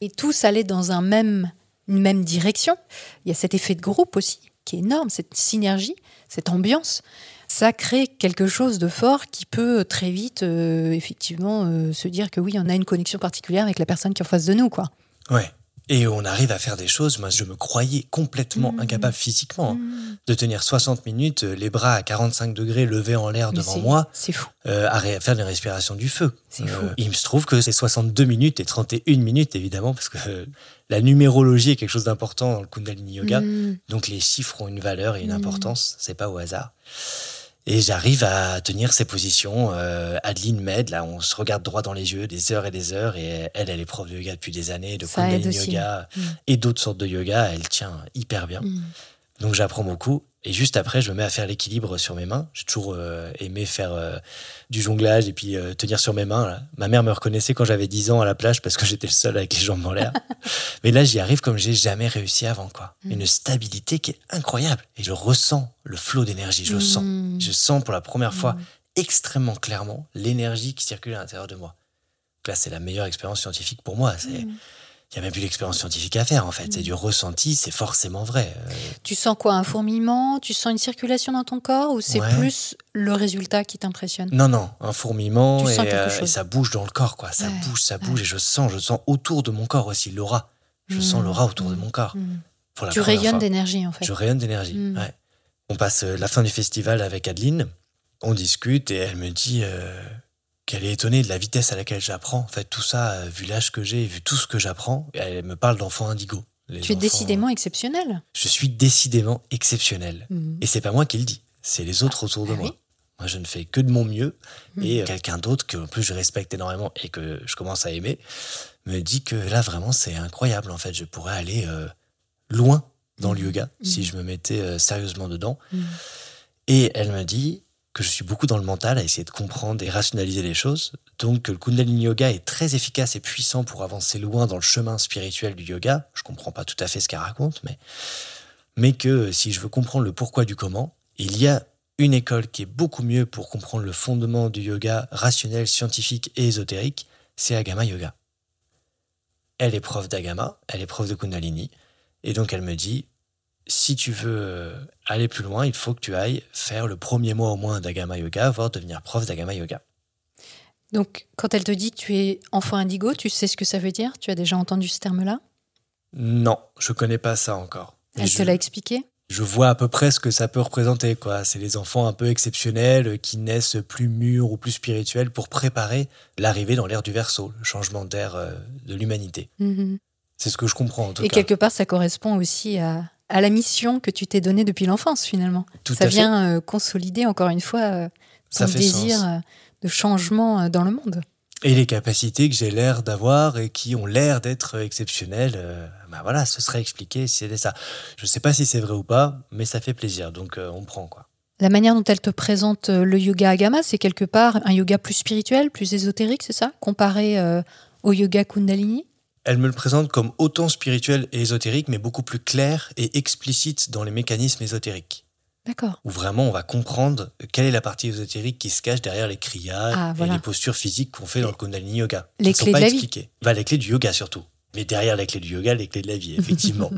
et tous aller dans un même, une même direction. Il y a cet effet de groupe aussi qui est énorme, cette synergie, cette ambiance. Ça crée quelque chose de fort qui peut très vite, euh, effectivement, euh, se dire que oui, on a une connexion particulière avec la personne qui est en face de nous, quoi. Ouais. Et on arrive à faire des choses. Moi, je me croyais complètement Mhm. incapable physiquement hein, Mmh. de tenir 60 minutes, euh, les bras à 45 degrés levés en l'air devant moi, C'est fou. euh, à faire des respirations du feu. Euh, C'est fou. il se trouve que c'est 62 minutes et 31 minutes, évidemment, parce que euh, la numérologie est quelque chose d'important dans le Kundalini Yoga. Mmh. Donc les chiffres ont une valeur et une importance, c'est pas au hasard. Et j'arrive à tenir ces positions. Euh, Adeline m'aide, là, on se regarde droit dans les yeux des heures et des heures. Et elle, elle est prof de yoga depuis des années, de Kundalini. Yoga Mhm. et d'autres sortes de yoga. Elle tient hyper bien. Mmh. Donc j'apprends beaucoup. Et juste après, je me mets à faire l'équilibre sur mes mains. J'ai toujours euh, aimé faire euh, du jonglage et puis euh, tenir sur mes mains. là. Ma mère me reconnaissait quand j'avais 10 ans à la plage parce que j'étais le seul avec les jambes en l'air. Mais là, j'y arrive comme j'ai jamais réussi avant. quoi. Mm. Une stabilité qui est incroyable. Et je ressens le flot d'énergie. Je le sens. Mmh. Je sens pour la première fois Mmh. extrêmement clairement l'énergie qui circule à l'intérieur de moi. Donc là, c'est la meilleure expérience scientifique pour moi. C'est- Il n'y a même plus d'expérience scientifique à faire, en fait. C'est Mm. du ressenti, c'est forcément vrai. Euh, Tu sens quoi Un fourmillement? Tu sens une circulation dans ton corps Ou c'est Ouais. plus le résultat qui t'impressionne? Non, non, un fourmillement Tu et, euh, chose. et ça bouge dans le corps, quoi. Ça Ouais, bouge, ça ouais. bouge et je sens, je sens autour de mon corps aussi l'aura. Je Mm, sens l'aura autour de mm, mon corps. Mmh. Pour la Tu rayonnes d'énergie, en fait. Je rayonne d'énergie. Mm. ouais. On passe euh, la fin du festival avec Adeline. On discute et elle me dit euh, qu'elle est étonnée de la vitesse à laquelle j'apprends. En fait, tout ça, euh, vu l'âge que j'ai, vu tout ce que j'apprends, elle me parle d'enfants indigo. Les Tu es décidément exceptionnel. Je suis décidément exceptionnel. Mmh. Et c'est pas moi qui le dis, c'est les autres autour de ah moi. oui. Moi, je ne fais que de mon mieux. Mm. Et euh, quelqu'un d'autre, que en plus je respecte énormément et que je commence à aimer, me dit que là, vraiment, c'est incroyable. En fait, je pourrais aller euh, loin dans le Mhm. yoga si Mhm. je me mettais euh, sérieusement dedans. Mmh. Et elle me dit que je suis beaucoup dans le mental à essayer de comprendre et rationaliser les choses. Donc, que le Kundalini Yoga est très efficace et puissant pour avancer loin dans le chemin spirituel du yoga. Je comprends pas tout à fait ce qu'elle raconte, mais, que si je veux comprendre le pourquoi du comment, il y a une école qui est beaucoup mieux pour comprendre le fondement du yoga rationnel, scientifique et ésotérique, c'est Agama Yoga. Elle est prof d'Agama, elle est prof de Kundalini, et donc elle me dit si tu veux euh, aller plus loin, il faut que tu ailles faire le premier mois au moins d'Agama Yoga, voire devenir prof d'Agama Yoga. Donc, quand elle te dit que tu es enfant indigo, tu sais ce que ça veut dire? Tu as déjà entendu ce terme-là? Non, je connais pas ça encore. Elle je, te l'a expliqué? Je vois à peu près ce que ça peut représenter. quoi. C'est les enfants un peu exceptionnels qui naissent plus mûrs ou plus spirituels pour préparer l'arrivée dans l'ère du Verseau, le changement d'ère euh, de l'humanité. Mhm. C'est ce que je comprends en tout Et cas. quelque part, ça correspond aussi à, à la mission que tu t'es donnée depuis l'enfance, finalement. Tout ça à fait. vient euh, consolider, encore une fois, euh, ton désir sens. euh, de changement euh, dans le monde. Et les capacités que j'ai l'air d'avoir et qui ont l'air d'être exceptionnelles, euh, bah voilà, ce serait expliqué si c'était ça. Je sais pas si c'est vrai ou pas, mais ça fait plaisir, donc on prend quoi. La manière dont elle te présente le yoga agama, c'est quelque part un yoga plus spirituel, plus ésotérique, c'est ça? Comparé au yoga kundalini? Elle me le présente comme autant spirituel et ésotérique, mais beaucoup plus clair et explicite dans les mécanismes ésotériques. D'accord. Où vraiment on va comprendre quelle est la partie ésotérique qui se cache derrière les kriyas Ah, voilà. et les postures physiques qu'on fait dans le Kundalini Yoga. qui Les ne sont clés pas de la vie. expliquées. Bah, les clés du yoga surtout. Mais derrière les clés du yoga, les clés de la vie, effectivement.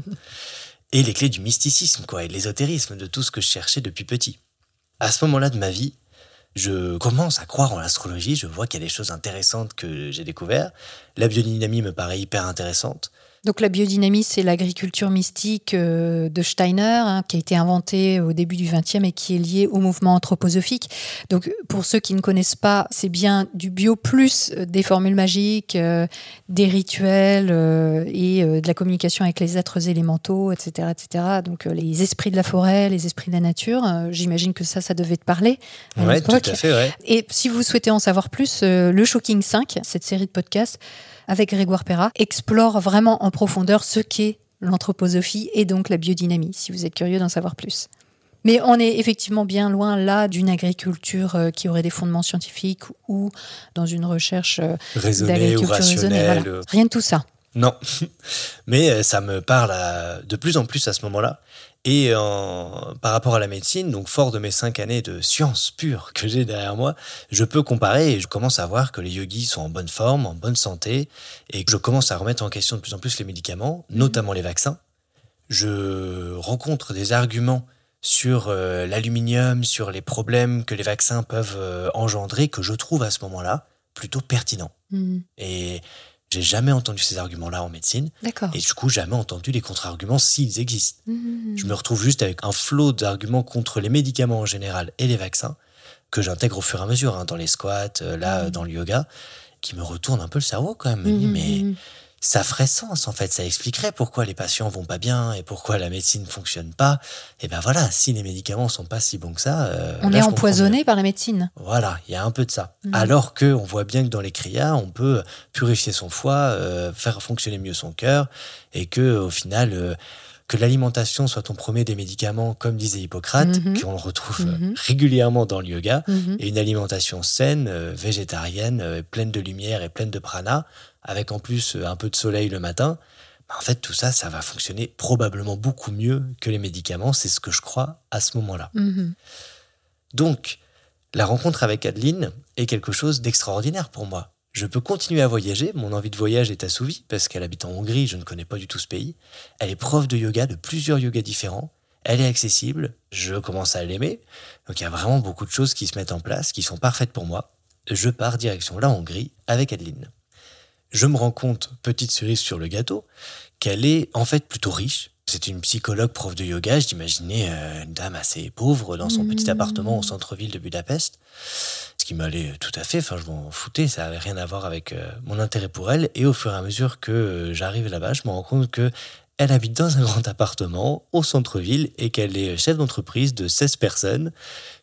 et les clés du mysticisme, quoi, et de l'ésotérisme, de tout ce que je cherchais depuis petit. À ce moment-là de ma vie, je commence à croire en l'astrologie, je vois qu'il y a des choses intéressantes que j'ai découvertes. La biodynamie me paraît hyper intéressante. Donc la biodynamie, c'est l'agriculture mystique euh, de Steiner, hein, qui a été inventée au début du XXe et qui est liée au mouvement anthroposophique. Donc pour ceux qui ne connaissent pas, c'est bien du bio plus euh, des formules magiques, euh, des rituels euh, et euh, de la communication avec les êtres élémentaux, etc., etc. Donc euh, les esprits de la forêt, les esprits de la nature. J'imagine que ça, ça devait te parler. à Ouais, tout à fait, ouais. Et si vous souhaitez en savoir plus, euh, le Shocking 5, cette série de podcasts avec Grégoire Perra, explore vraiment en profondeur ce qu'est l'anthroposophie et donc la biodynamie, si vous êtes curieux d'en savoir plus. Mais on est effectivement bien loin là d'une agriculture euh, qui aurait des fondements scientifiques ou dans une recherche euh, Raisonné ou d'agriculture raisonnée. rationnel. voilà. euh, Rien de tout ça. Non, mais euh, ça me parle à- de plus en plus à ce moment-là. Et en- par rapport à la médecine, donc fort de mes cinq années de science pure que j'ai derrière moi, je peux comparer et je commence à voir que les yogis sont en bonne forme, en bonne santé, et que je commence à remettre en question de plus en plus les médicaments, notamment les vaccins. Je rencontre des arguments sur euh, l'aluminium, sur les problèmes que les vaccins peuvent euh, engendrer, que je trouve à ce moment-là plutôt pertinents. Hmm. Et j'ai jamais entendu ces arguments-là en médecine. D'accord. Et du coup, jamais entendu les contre-arguments s'ils existent. Hmm. Je me retrouve juste avec un flot d'arguments contre les médicaments en général et les vaccins, que j'intègre au fur et à mesure, hein, dans les squats, euh, là, dans le yoga, qui me retourne un peu le cerveau quand même. Me dit, mais. Ça ferait sens en fait, ça expliquerait pourquoi les patients vont pas bien et pourquoi la médecine ne fonctionne pas. Et ben voilà, si les médicaments sont pas si bons que ça. euh, On là, est empoisonné par la médecine. voilà, il y a un peu de ça. Mhm. Alors que on voit bien que dans les kriyas, on peut purifier son foie, euh, faire fonctionner mieux son cœur, et que au final, euh, que l'alimentation soit ton premier des médicaments, comme disait Hippocrate, Mhm. qu'on le retrouve Mhm. régulièrement dans le yoga, Mhm. et une alimentation saine, euh, végétarienne, euh, pleine de lumière et pleine de prana, avec en plus euh, un peu de soleil le matin. bah, en fait, tout ça, ça va fonctionner probablement beaucoup mieux que les médicaments. C'est ce que je crois à ce moment-là. Mhm. Donc, la rencontre avec Adeline est quelque chose d'extraordinaire pour moi. Je peux continuer à voyager, mon envie de voyage est assouvie parce qu'elle habite en Hongrie, je ne connais pas du tout ce pays. Elle est prof de yoga, de plusieurs yogas différents. Elle est accessible, je commence à l'aimer. Donc il y a vraiment beaucoup de choses qui se mettent en place, qui sont parfaites pour moi. Je pars direction la Hongrie avec Adeline. Je me rends compte, petite cerise sur le gâteau, qu'elle est en fait plutôt riche. C'est une psychologue prof de yoga, je m'imaginais euh, une dame assez pauvre dans son petit Mmh. appartement au centre-ville de Budapest. Ce qui m'allait tout à fait, enfin je m'en foutais, ça avait rien à voir avec euh, mon intérêt pour elle. Et au fur et à mesure que euh, j'arrive là-bas, je me rends compte que elle habite dans un grand appartement au centre-ville et qu'elle est chef d'entreprise de 16 personnes,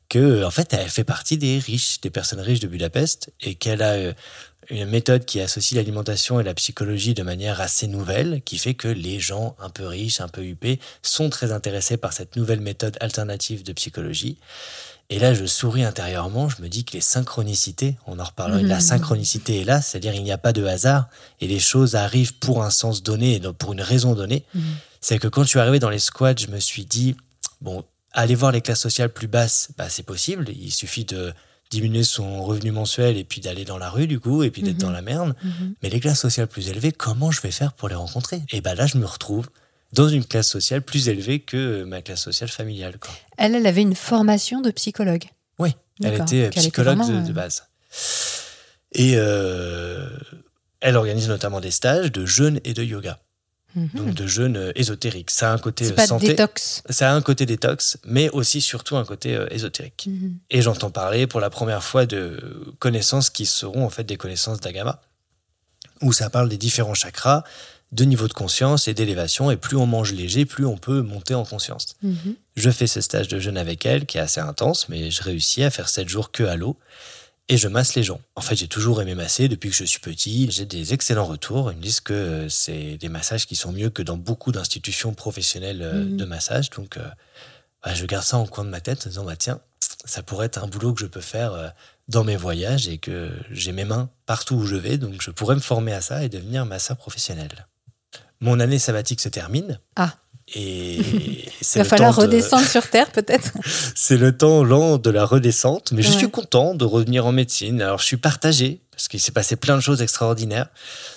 que en fait elle fait partie des riches, des personnes riches de Budapest et qu'elle a une méthode qui associe l'alimentation et la psychologie de manière assez nouvelle, qui fait que les gens un peu riches, un peu huppés, sont très intéressés par cette nouvelle méthode alternative de psychologie. Et là, je souris intérieurement, je me dis que les synchronicités, on en reparlera, Mhm. la synchronicité est là, c'est-à-dire il n'y a pas de hasard, et les choses arrivent pour un sens donné, et pour une raison donnée. Mhm. C'est que quand je suis arrivé dans les squats, je me suis dit, bon, aller voir les classes sociales plus basses, bah, c'est possible, il suffit de diminuer son revenu mensuel et puis d'aller dans la rue du coup, et puis d'être Mhm. dans la merde. Mhm. Mais les classes sociales plus élevées, comment je vais faire pour les rencontrer? Et ben là, je me retrouve dans une classe sociale plus élevée que ma classe sociale familiale. Quoi. Elle, elle avait une formation de psychologue. Oui, elle D'accord. était Donc, elle était psychologue vraiment, de, de euh, base. Et euh, elle organise notamment des stages de jeûne et de yoga, Mhm. donc de jeûne euh, ésotérique. Ça a un côté euh, pas santé, détox. ça a un côté détox, mais aussi surtout un côté euh, ésotérique. Mhm. Et j'entends parler pour la première fois de connaissances qui seront en fait des connaissances d'Agama, où ça parle des différents chakras, de niveau de conscience et d'élévation, et plus on mange léger, plus on peut monter en conscience. Mhm. Je fais ce stage de jeûne avec elle, qui est assez intense, mais je réussis à faire 7 jours que à l'eau, et je masse les gens. En fait, j'ai toujours aimé masser depuis que je suis petit. J'ai des excellents retours. Ils me disent que euh, c'est des massages qui sont mieux que dans beaucoup d'institutions professionnelles euh, Mhm. de massage. Donc, euh, bah, je garde ça en coin de ma tête en disant, bah, tiens, ça pourrait être un boulot que je peux faire dans mes voyages et que j'ai mes mains partout où je vais. Donc, je pourrais me former à ça et devenir masseur professionnel. Mon année sabbatique se termine. Ah. Et Il va falloir de- redescendre sur Terre, peut-être. c'est le temps lent de la redescente, mais je Ouais. suis content de revenir en médecine. Alors, je suis partagé, parce qu'il s'est passé plein de choses extraordinaires,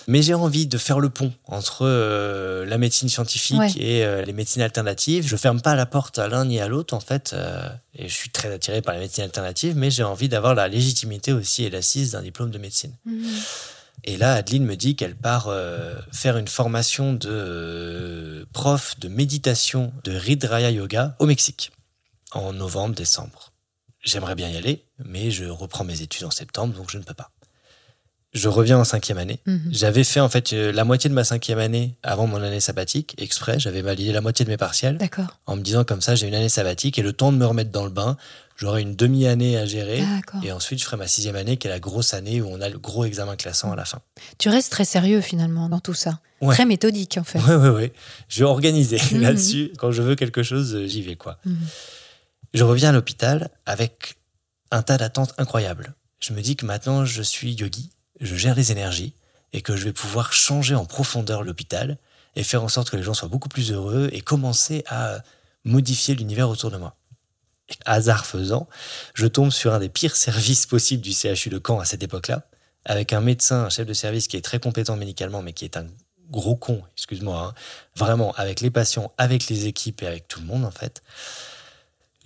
mais j'ai envie de faire le pont entre euh, la médecine scientifique Ouais. et euh, les médecines alternatives. Je ferme pas la porte à l'un ni à l'autre, en fait, euh, et je suis très attiré par la médecine alternative, mais j'ai envie d'avoir la légitimité aussi et l'assise d'un diplôme de médecine. Mhm. Et là, Adeline me dit qu'elle part euh, faire une formation de euh, prof de méditation de Ridraya Yoga au Mexique en novembre, décembre. J'aimerais bien y aller, mais je reprends mes études en septembre, donc je ne peux pas. Je reviens en cinquième année. Mhm. J'avais fait en fait euh, la moitié de ma cinquième année avant mon année sabbatique, exprès. J'avais validé la moitié de mes partiels en me disant comme ça j'ai une année sabbatique et le temps de me remettre dans le bain, j'aurai une demi-année à gérer. Et ensuite, je ferai ma sixième année, qui est la grosse année où on a le gros examen classant à la fin. Tu restes très sérieux, finalement, dans tout ça. Ouais. Très méthodique, en fait. Ouais, ouais, ouais. Je vais organiser Mhm. là-dessus. Quand je veux quelque chose, j'y vais, quoi. Mhm. Je reviens à l'hôpital avec un tas d'attentes incroyables. Je me dis que maintenant, je suis yogi, je gère les énergies et que je vais pouvoir changer en profondeur l'hôpital et faire en sorte que les gens soient beaucoup plus heureux et commencer à modifier l'univers autour de moi. Hasard faisant, je tombe sur un des pires services possibles du CHU de Caen à cette époque-là, avec un médecin, un chef de service qui est très compétent médicalement, mais qui est un gros con, excuse-moi, hein, vraiment, avec les patients, avec les équipes et avec tout le monde, en fait.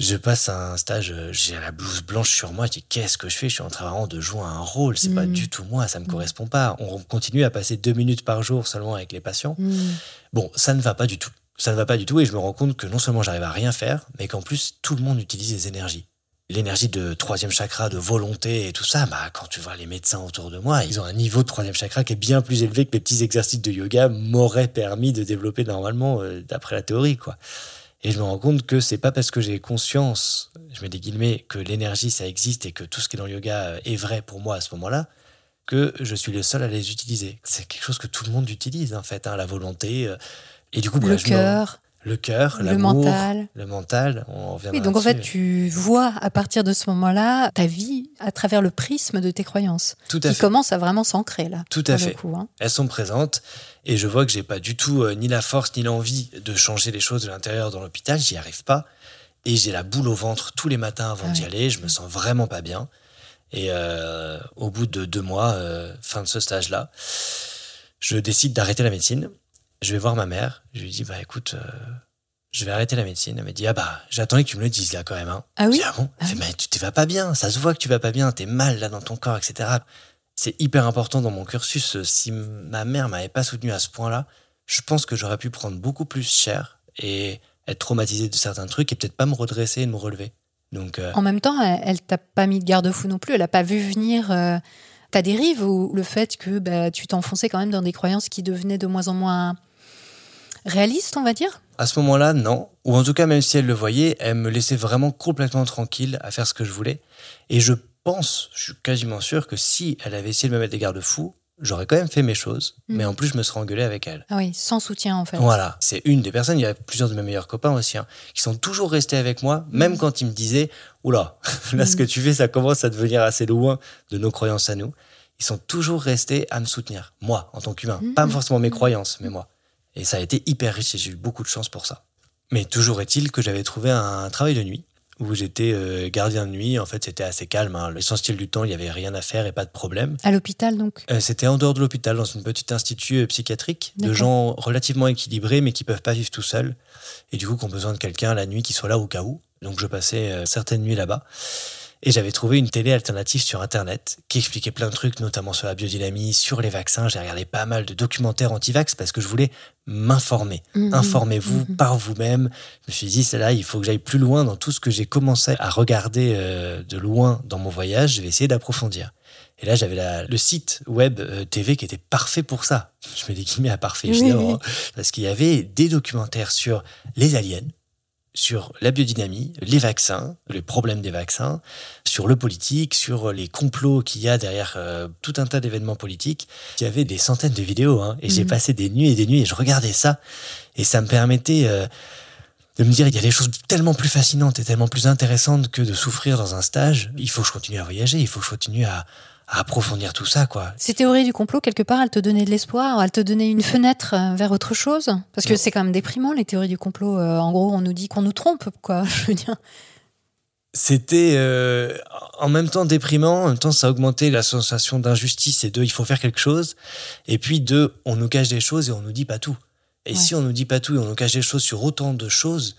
Je passe un stage, euh, j'ai la blouse blanche sur moi, je dis qu'est-ce que je fais? Je suis en train vraiment de jouer un rôle, c'est pas Mhm. du tout moi, ça me Mhm. correspond pas. On continue à passer deux minutes par jour seulement avec les patients. Mhm. Bon, ça ne va pas du tout. Ça ne va pas du tout et je me rends compte que non seulement j'arrive à rien faire, mais qu'en plus tout le monde utilise les énergies. L'énergie de troisième chakra, de volonté et tout ça, bah, quand tu vois les médecins autour de moi, ils ont un niveau de troisième chakra qui est bien plus élevé que les petits exercices de yoga m'auraient permis de développer normalement euh, d'après la théorie, quoi. Et je me rends compte que c'est pas parce que j'ai conscience, je mets des guillemets, que l'énergie ça existe et que tout ce qui est dans le yoga euh, est vrai pour moi à ce moment-là, que je suis le seul à les utiliser. C'est quelque chose que tout le monde utilise en fait, hein, la volonté. euh, et du coup, Le me- cœur, le cœur, le mental. le mental, on reviendra Oui, donc en fait, tu vois à partir de ce moment-là ta vie à travers le prisme de tes croyances, tout à qui fait. commence à vraiment s'ancrer là. Tout à fait. coup, hein. Elles sont présentes et je vois que j'ai pas du tout euh, ni la force ni l'envie de changer les choses de l'intérieur dans l'hôpital. J'y arrive pas et j'ai la boule au ventre tous les matins avant Ah d'y aller. Je me sens vraiment pas bien. Et euh, au bout de deux mois, euh, fin de ce stage-là, je décide d'arrêter la médecine. Je vais voir ma mère. Je lui dis bah écoute, euh, je vais arrêter la médecine. Elle m'a dit ah bah j'attendais que tu me le dises là quand même. Hein. Ah oui dis, ah bon Ah fait, oui. mais tu te vas pas bien, ça se voit que tu vas pas bien, t'es mal là dans ton corps, etc. C'est hyper important dans mon cursus. Si ma mère m'avait pas soutenu à ce point-là, je pense que j'aurais pu prendre beaucoup plus cher et être traumatisé de certains trucs et peut-être pas me redresser et me relever. Donc, euh, En même temps, elle, elle t'a pas mis de garde-fou non plus. Elle a pas vu venir euh, ta dérive ou le fait que bah, tu t'enfonçais quand même dans des croyances qui devenaient de moins en moins réalistes, on va dire? à ce moment-là, non. Ou en tout cas, même si elle le voyait, elle me laissait vraiment complètement tranquille à faire ce que je voulais. Et je pense, je suis quasiment sûr que si elle avait essayé de me mettre des garde-fous, j'aurais quand même fait mes choses. Mhm. Mais en plus, je me serais engueulé avec elle. Ah oui, sans soutien en fait. Voilà, c'est une des personnes. Il y a plusieurs de mes meilleurs copains aussi, hein, qui sont toujours restés avec moi, même Mhm. quand ils me disaient Oula, là, ce que tu fais, ça commence à devenir assez loin de nos croyances à nous. Ils sont toujours restés à me soutenir, moi, en tant qu'humain. Pas forcément mes croyances, mais moi. Et ça a été hyper riche et j'ai eu beaucoup de chance pour ça. Mais toujours est-il que j'avais trouvé un travail de nuit où j'étais euh, gardien de nuit. En fait, c'était assez calme. Hein. L'essentiel du temps, il n'y avait rien à faire et pas de problème. À l'hôpital, donc? Euh, c'était en dehors de l'hôpital, dans une petite institut euh, psychiatrique, de gens relativement équilibrés, mais qui peuvent pas vivre tout seuls. Et du coup, qui ont besoin de quelqu'un la nuit qui soit là au cas où. Donc, je passais euh, certaines nuits là-bas. Et j'avais trouvé une télé alternative sur Internet qui expliquait plein de trucs, notamment sur la biodynamie, sur les vaccins. J'ai regardé pas mal de documentaires anti-vax parce que je voulais m'informer. Mhm. Informez-vous Mhm. par vous-même. Je me suis dit, c'est là, il faut que j'aille plus loin dans tout ce que j'ai commencé à regarder euh, de loin dans mon voyage. Je vais essayer d'approfondir. Et là, j'avais le site web euh, TV qui était parfait pour ça. Je mets des guillemets à parfait, oui. hein. parce qu'il y avait des documentaires sur les aliens, sur la biodynamie, les vaccins, les problèmes des vaccins, sur le politique, sur les complots qu'il y a derrière euh, tout un tas d'événements politiques. Il y avait des centaines de vidéos, hein, et j'ai Mhm. passé des nuits et des nuits et je regardais ça, et ça me permettait euh, de me dire il y a des choses tellement plus fascinantes et tellement plus intéressantes que de souffrir dans un stage. Il faut que je continue à voyager, il faut que je continue à, à approfondir tout ça, quoi. Ces théories du complot, quelque part, elles te donnaient de l'espoir, elles te donnaient une fenêtre euh, vers autre chose. Parce que c'est quand même déprimant, les théories du complot. Euh, en gros, on nous dit qu'on nous trompe, quoi. Je veux dire. C'était euh, en même temps déprimant, en même temps ça augmentait la sensation d'injustice et de il faut faire quelque chose. Et puis de on nous cache des choses et on nous dit pas tout. Et Ouais. si on nous dit pas tout et on nous cache des choses sur autant de choses,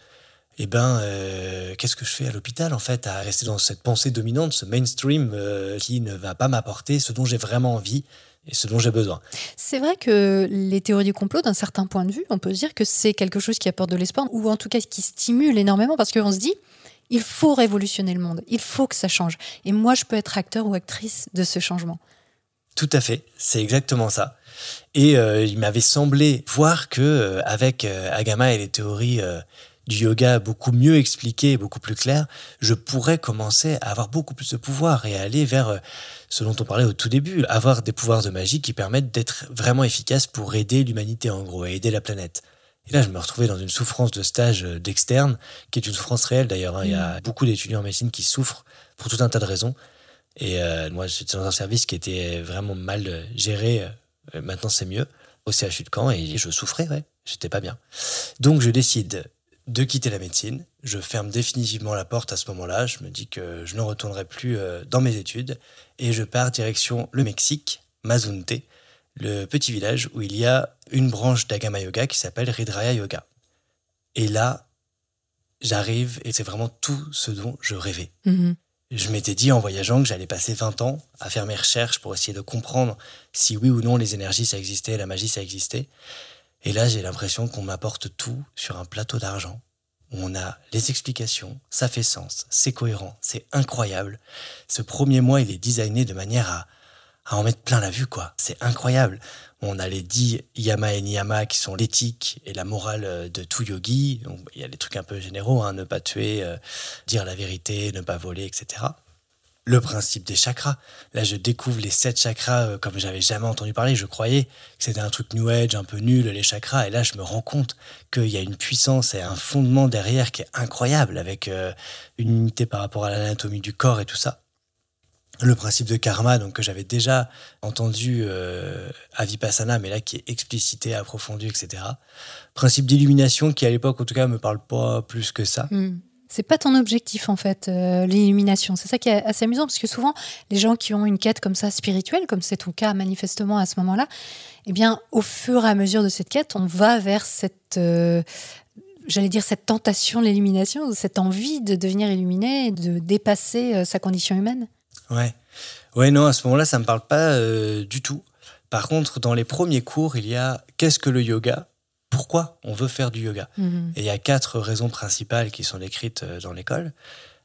eh ben euh, qu'est-ce que je fais à l'hôpital en fait à rester dans cette pensée dominante, ce mainstream euh, qui ne va pas m'apporter ce dont j'ai vraiment envie et ce dont j'ai besoin? C'est vrai que les théories du complot, d'un certain point de vue, on peut se dire que c'est quelque chose qui apporte de l'espoir, ou en tout cas qui stimule énormément, parce qu'on se dit, il faut révolutionner le monde, il faut que ça change. Et moi, je peux être acteur ou actrice de ce changement. Tout à fait, c'est exactement ça. Et euh, il m'avait semblé voir que euh, avec euh, Agama et les théories du yoga beaucoup mieux expliquées, beaucoup plus claires, je pourrais commencer à avoir beaucoup plus de pouvoir et aller vers euh, ce dont on parlait au tout début, avoir des pouvoirs de magie qui permettent d'être vraiment efficaces pour aider l'humanité en gros, et aider la planète. Et là, je me retrouvais dans une souffrance de stage euh, d'externe, qui est une souffrance réelle d'ailleurs. hein. Il y a beaucoup d'étudiants en médecine qui souffrent pour tout un tas de raisons. Et euh, moi, j'étais dans un service qui était vraiment mal géré. Maintenant, c'est mieux. Au CHU de Caen, et je souffrais, ouais. J'étais pas bien. Donc, je décide de quitter la médecine. Je ferme définitivement la porte à ce moment-là. Je me dis que je ne retournerai plus euh, dans mes études. Et je pars direction le Mexique, Mazunte, le petit village où il y a une branche d'Agama Yoga qui s'appelle Ridraya Yoga. Et là, j'arrive et c'est vraiment tout ce dont je rêvais. Mhm. Je m'étais dit en voyageant que j'allais passer 20 ans à faire mes recherches pour essayer de comprendre si oui ou non les énergies ça existait, la magie ça existait. Et là, j'ai l'impression qu'on m'apporte tout sur un plateau d'argent. On a les explications, ça fait sens, c'est cohérent, c'est incroyable. Ce premier mois, il est designé de manière à, à en mettre plein la vue, quoi. C'est incroyable. On a les dix yama et niyama qui sont l'éthique et la morale euh, de tout yogi. Il y a des trucs un peu généraux, hein, ne pas tuer, euh, dire la vérité, ne pas voler, etc. Le principe des chakras. Là, je découvre les sept chakras euh, comme j'avais jamais entendu parler. Je croyais que c'était un truc new age, un peu nul, les chakras. Et là, je me rends compte qu'il y a une puissance et un fondement derrière qui est incroyable, avec euh, une unité par rapport à l'anatomie du corps et tout ça. Le principe de karma, donc que j'avais déjà entendu euh, à Vipassana, mais là qui est explicité, approfondi, etc. Principe d'illumination qui à l'époque, en tout cas, me parle pas plus que ça. Mhm. C'est pas ton objectif en fait, euh, l'illumination. C'est ça qui est assez amusant parce que souvent, les gens qui ont une quête comme ça spirituelle, comme c'est ton cas manifestement à ce moment-là, eh bien, au fur et à mesure de cette quête, on va vers cette, euh, j'allais dire cette tentation, de l'illumination, cette envie de devenir illuminé, de dépasser euh, sa condition humaine. Ouais. Ouais, non, à ce moment-là, ça me parle pas du tout. Par contre, dans les premiers cours, il y a qu'est-ce que le yoga? Pourquoi on veut faire du yoga Mhm. Et il y a quatre raisons principales qui sont décrites euh, dans l'école.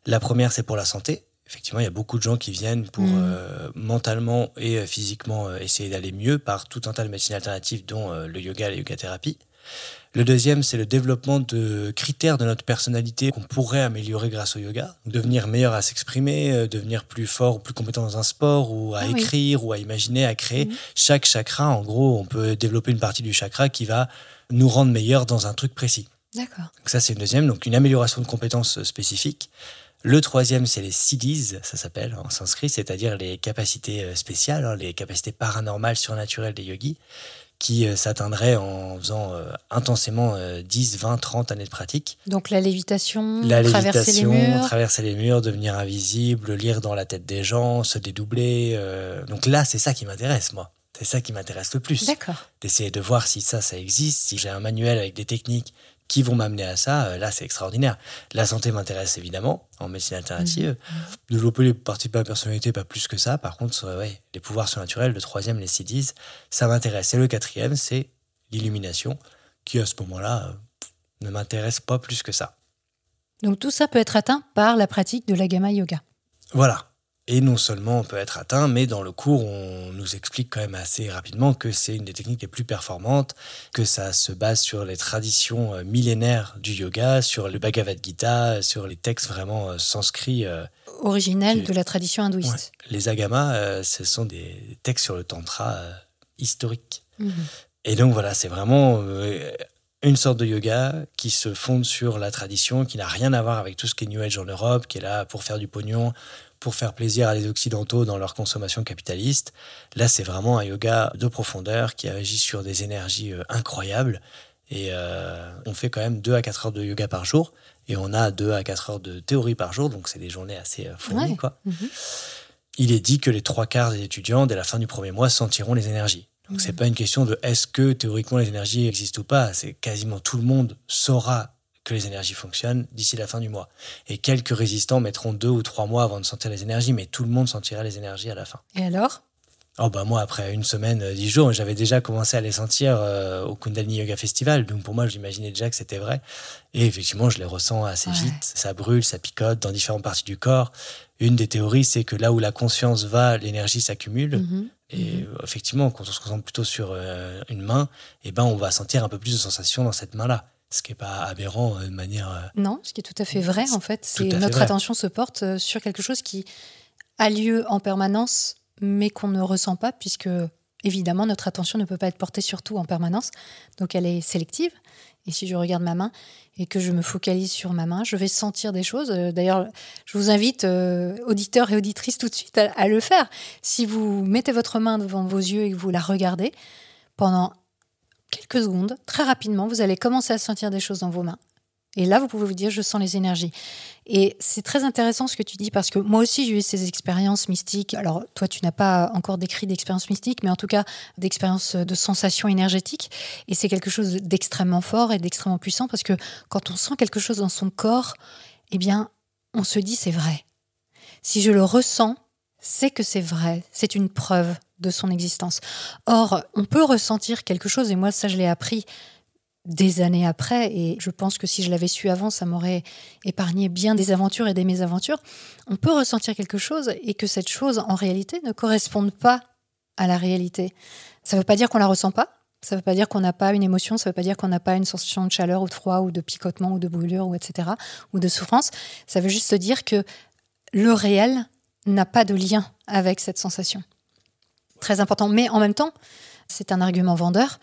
La première, c'est pour la santé. Effectivement, il y a beaucoup de gens qui viennent pour Mhm. euh, mentalement et euh, physiquement euh, essayer d'aller mieux par tout un tas de médecines alternatives, dont euh, le yoga et la yoga thérapie. Le deuxième, c'est le développement de critères de notre personnalité qu'on pourrait améliorer grâce au yoga. Devenir meilleur à s'exprimer, devenir plus fort ou plus compétent dans un sport, ou à Ah oui. écrire, ou à imaginer, à créer. Mhm. Chaque chakra, en gros, on peut développer une partie du chakra qui va nous rendre meilleurs dans un truc précis. D'accord. Donc ça, c'est une deuxième, donc une amélioration de compétences euh, spécifiques. Le troisième, c'est les siddhis, ça s'appelle en sanskrit, c'est-à-dire les capacités euh, spéciales, hein, les capacités paranormales, surnaturelles des yogis, qui euh, s'atteindrait en faisant euh, intensément euh, 10, 20, 30 années de pratique. Donc la lévitation, La traverser les murs. traverser les murs, devenir invisible, lire dans la tête des gens, se dédoubler. Donc là, c'est ça qui m'intéresse, moi. C'est ça qui m'intéresse le plus. D'accord. D'essayer de voir si ça, ça existe, si j'ai un manuel avec des techniques qui vont m'amener à ça, euh, là, c'est extraordinaire. La santé m'intéresse évidemment, en médecine alternative. Développer les parties de ma personnalité, pas plus que ça. Par contre, euh, ouais, les pouvoirs surnaturels, le troisième, les CDs, ça m'intéresse. Et le quatrième, c'est l'illumination, qui à ce moment-là euh, ne m'intéresse pas plus que ça. Donc tout ça peut être atteint par la pratique de la gamma yoga. Voilà. Et non seulement on peut être atteint, mais dans le cours, on nous explique quand même assez rapidement que c'est une des techniques les plus performantes, que ça se base sur les traditions euh, millénaires du yoga, sur le Bhagavad Gita, sur les textes vraiment euh, sanscrits. euh, Originelle Qui- de la tradition hindouiste. Ouais. Les agamas, ce sont des textes sur le tantra historique. Mhm. Et donc voilà, c'est vraiment une sorte de yoga qui se fonde sur la tradition, qui n'a rien à voir avec tout ce qui est New Age en Europe, qui est là pour faire du pognon, pour faire plaisir à les Occidentaux dans leur consommation capitaliste. Là, c'est vraiment un yoga de profondeur qui agit sur des énergies euh, incroyables. Et euh, on fait quand même 2 à 4 heures de yoga par jour. Et on a 2 à 4 heures de théorie par jour. Donc, c'est des journées assez euh, fournies, Ouais. quoi Mhm. il est dit que les trois quarts des étudiants, dès la fin du premier mois, sentiront les énergies. Donc, c'est pas une question de est-ce que théoriquement les énergies existent ou pas. C'est quasiment tout le monde saura que les énergies fonctionnent d'ici la fin du mois. Et quelques résistants mettront deux ou trois mois avant de sentir les énergies, mais tout le monde sentira les énergies à la fin. Et alors? Oh bah moi, après une semaine, euh, dix jours, j'avais déjà commencé à les sentir euh, au Kundalini Yoga Festival. Donc pour moi, j'imaginais déjà que c'était vrai. Et effectivement, je les ressens assez Ouais. vite. Ça brûle, ça picote dans différentes parties du corps. Une des théories, c'est que là où la conscience va, l'énergie s'accumule. Mhm. Et euh, effectivement, quand on se concentre plutôt sur euh, une main, eh ben, on va sentir un peu plus de sensations dans cette main-là. Ce qui n'est pas aberrant euh, de manière... euh, Non, ce qui est tout à fait vrai en fait, c'est notre vrai. attention se porte euh, sur quelque chose qui a lieu en permanence, mais qu'on ne ressent pas, puisque évidemment notre attention ne peut pas être portée sur tout en permanence, donc elle est sélective. Et si je regarde ma main et que je me focalise sur ma main, je vais sentir des choses. D'ailleurs, je vous invite, euh, auditeurs et auditrices, tout de suite à, à le faire. Si vous mettez votre main devant vos yeux et que vous la regardez pendant quelques secondes, très rapidement, vous allez commencer à sentir des choses dans vos mains. Et là, vous pouvez vous dire, je sens les énergies. Et c'est très intéressant ce que tu dis, parce que moi aussi, j'ai eu ces expériences mystiques. Alors, toi, tu n'as pas encore décrit d'expérience mystique, mais en tout cas, d'expérience de sensation énergétique. Et c'est quelque chose d'extrêmement fort et d'extrêmement puissant, parce que quand on sent quelque chose dans son corps, eh bien, on se dit, c'est vrai. Si je le ressens, c'est que c'est vrai. C'est une preuve de son existence. Or, on peut ressentir quelque chose, et moi, ça, je l'ai appris des années après, et je pense que si je l'avais su avant, ça m'aurait épargné bien des aventures et des mésaventures. On peut ressentir quelque chose et que cette chose, en réalité, ne corresponde pas à la réalité. Ça ne veut pas dire qu'on la ressent pas. Ça ne veut pas dire qu'on n'a pas une émotion, ça ne veut pas dire qu'on n'a pas une sensation de chaleur ou de froid ou de picotement ou de brûlure ou etc. ou de souffrance. Ça veut juste dire que le réel n'a pas de lien avec cette sensation. Très important. Mais en même temps, c'est un argument vendeur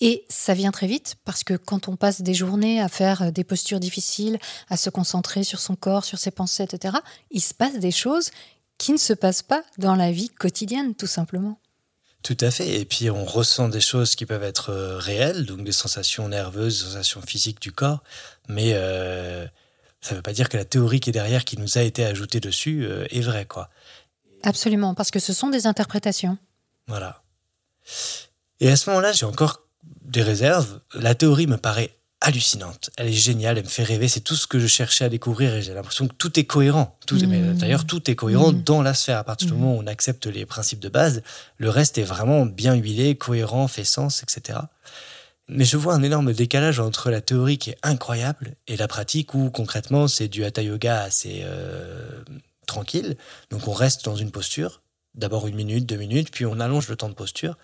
et ça vient très vite parce que quand on passe des journées à faire des postures difficiles, à se concentrer sur son corps, sur ses pensées, etc., il se passe des choses qui ne se passent pas dans la vie quotidienne, tout simplement. Tout à fait. Et puis on ressent des choses qui peuvent être euh, réelles, donc des sensations nerveuses, des sensations physiques du corps, mais euh, ça ne veut pas dire que la théorie qui est derrière, qui nous a été ajoutée dessus, euh, est vraie, quoi. Absolument, parce que ce sont des interprétations. Voilà. Et à ce moment-là, j'ai encore des réserves. La théorie me paraît hallucinante. Elle est géniale, elle me fait rêver. C'est tout ce que je cherchais à découvrir et j'ai l'impression que tout est cohérent. Tout est- mais Mm. D'ailleurs, tout est cohérent Mm. dans la sphère. À partir du Mm. moment où on accepte les principes de base, le reste est vraiment bien huilé, cohérent, fait sens, etc. Mais je vois un énorme décalage entre la théorie qui est incroyable et la pratique où concrètement c'est du hatha yoga assez euh, tranquille. Donc on reste dans une posture, d'abord une minute, deux minutes, puis on allonge le temps de posture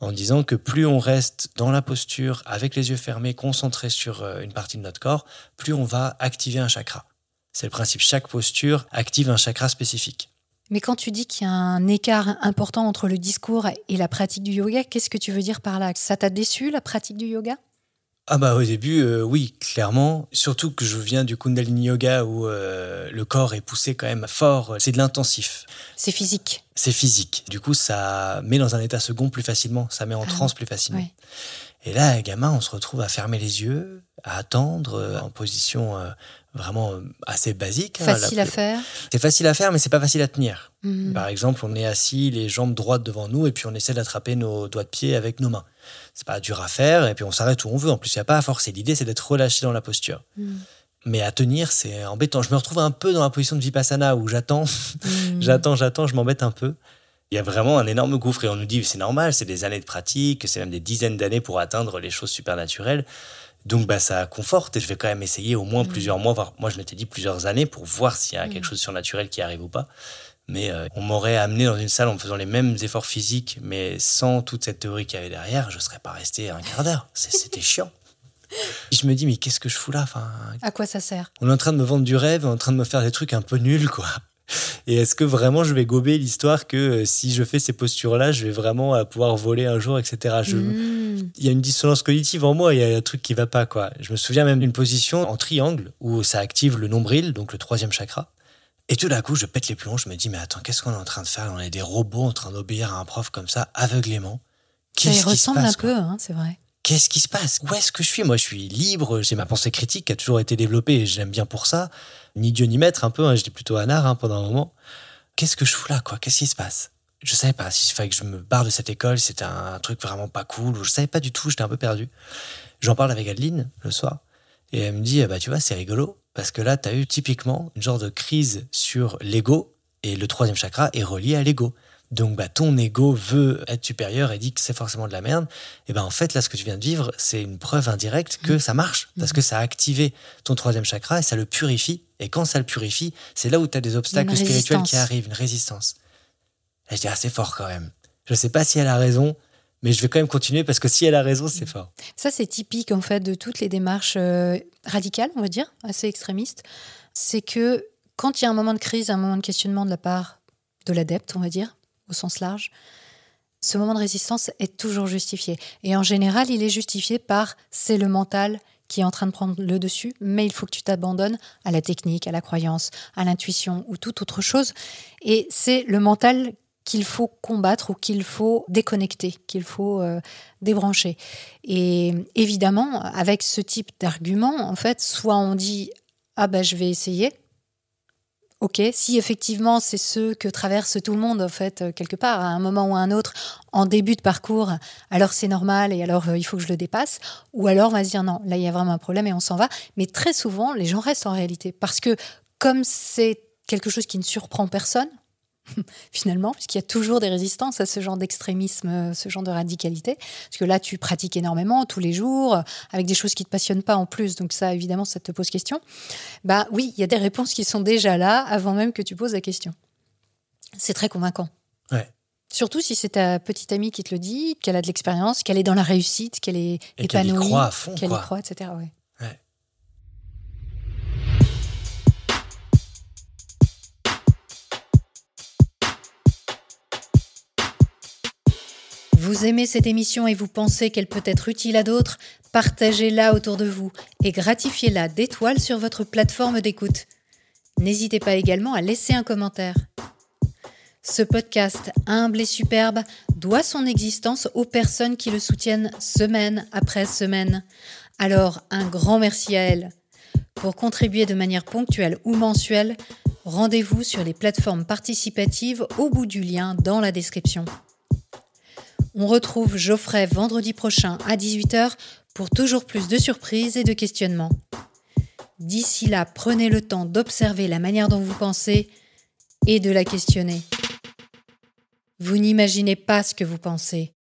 en disant que plus on reste dans la posture avec les yeux fermés, concentré sur euh, une partie de notre corps, plus on va activer un chakra. C'est le principe, chaque posture active un chakra spécifique. Mais quand tu dis qu'il y a un écart important entre le discours et la pratique du yoga, qu'est-ce que tu veux dire par là? Ça t'a déçu, la pratique du yoga? Ah bah au début, euh, oui, clairement. Surtout que je viens du Kundalini Yoga où euh, le corps est poussé quand même fort. C'est de l'intensif. C'est physique. C'est physique. Du coup, ça met dans un état second plus facilement. Ça met en Ah, transe plus facilement. Et là, gamin, on se retrouve à fermer les yeux, à attendre euh, en position vraiment assez basique. hein, Facile à faire. C'est facile à faire, mais c'est pas facile à tenir. Mhm. Par exemple, on est assis, les jambes droites devant nous, et puis on essaie d'attraper nos doigts de pied avec nos mains. C'est pas dur à faire, et puis on s'arrête où on veut. En plus, il n'y a pas à forcer. L'idée, c'est d'être relâché dans la posture. Mhm. Mais à tenir, c'est embêtant. Je me retrouve un peu dans la position de Vipassana où j'attends, Mhm. j'attends, j'attends, je m'embête un peu. Il y a vraiment un énorme gouffre et on nous dit c'est normal, c'est des années de pratique, c'est même des dizaines d'années pour atteindre les choses supernaturelles. Donc bah ça conforte et je vais quand même essayer au moins plusieurs mois, voire moi je m'étais dit plusieurs années pour voir s'il y a quelque chose de surnaturel qui arrive ou pas. Mais euh, on m'aurait amené dans une salle en faisant les mêmes efforts physiques, mais sans toute cette théorie qu'il y avait derrière, je serais pas resté un quart d'heure. C'était chiant. Et je me dis mais qu'est-ce que je fous là enfin, À quoi ça sert? On est en train de me vendre du rêve, on est en train de me faire des trucs un peu nuls, quoi. Et est-ce que vraiment je vais gober l'histoire que euh, si je fais ces postures-là, je vais vraiment euh, pouvoir voler un jour, etc. Je- Mhm. Il y a une dissonance cognitive en moi, il y a un truc qui va pas, quoi. Je me souviens même d'une position en triangle où ça active le nombril, donc le troisième chakra. Et tout d'un coup, je pète les plombs, je me dis, mais attends, qu'est-ce qu'on est en train de faire? On est des robots en train d'obéir à un prof comme ça, aveuglément. Ça y ressemble passe, un peu, hein, c'est vrai. qu'est-ce qui se passe? Où est-ce que je suis? Moi, je suis libre, j'ai ma pensée critique qui a toujours été développée et j'aime bien pour ça. Ni Dieu ni maître, un peu, hein, j'étais plutôt anard hein, pendant un moment. Qu'est-ce que je fous là, quoi? Qu'est-ce qui se passe? Je savais pas s'il fallait que je me barre de cette école, c'était un truc vraiment pas cool, ou je savais pas du tout, j'étais un peu perdu. J'en parle avec Adeline le soir, et elle me dit, bah tu vois, c'est rigolo, parce que là, tu as eu typiquement une genre de crise sur l'ego, et le troisième chakra est relié à l'ego. Donc bah, ton ego veut être supérieur et dit que c'est forcément de la merde. Et ben en fait, là, ce que tu viens de vivre, c'est une preuve indirecte que ça marche. Parce que ça a activé ton troisième chakra et ça le purifie. Et quand ça le purifie, c'est là où tu as des obstacles spirituels qui arrivent, une résistance. Et je dis, ah, c'est fort quand même. Je sais pas si elle a raison, mais je vais quand même continuer parce que si elle a raison, c'est fort. Ça, c'est typique en fait de toutes les démarches euh, radicales, on va dire, assez extrémistes. C'est que quand il y a un moment de crise, un moment de questionnement de la part de l'adepte, on va dire, au sens large, ce moment de résistance est toujours justifié. Et en général, il est justifié par c'est le mental qui est en train de prendre le dessus, mais il faut que tu t'abandonnes à la technique, à la croyance, à l'intuition ou toute autre chose. Et c'est le mental qu'il faut combattre ou qu'il faut déconnecter, qu'il faut euh, débrancher. Et évidemment, avec ce type d'argument, en fait, soit on dit ah ben je vais essayer. Ok, si effectivement c'est ce que traverse tout le monde en fait euh, quelque part à un moment ou à un autre en début de parcours, alors c'est normal et alors euh, il faut que je le dépasse. Ou alors on va se dire non, là il y a vraiment un problème et on s'en va. Mais très souvent les gens restent en réalité parce que comme c'est quelque chose qui ne surprend personne, finalement, puisqu'il y a toujours des résistances à ce genre d'extrémisme, euh, ce genre de radicalité. Parce que là, tu pratiques énormément tous les jours, euh, avec des choses qui ne te passionnent pas en plus, donc ça, évidemment, ça te pose question. Bah oui, il y a des réponses qui sont déjà là avant même que tu poses la question. C'est très convaincant. Ouais. Surtout si c'est ta petite amie qui te le dit, qu'elle a de l'expérience, qu'elle est dans la réussite, qu'elle est Et qu'elle y épanouie, croit à fond, qu'elle y croit, etc. Ouais. Vous aimez cette émission et vous pensez qu'elle peut être utile à d'autres Partagez-la autour de vous et gratifiez-la d'étoiles sur votre plateforme d'écoute. N'hésitez pas également à laisser un commentaire. Ce podcast humble et superbe doit son existence aux personnes qui le soutiennent semaine après semaine. Alors un grand merci à elles. Pour contribuer de manière ponctuelle ou mensuelle, rendez-vous sur les plateformes participatives au bout du lien dans la description. On retrouve Geoffrey vendredi prochain à 18h pour toujours plus de surprises et de questionnements. D'ici là, prenez le temps d'observer la manière dont vous pensez et de la questionner. Vous n'imaginez pas ce que vous pensez.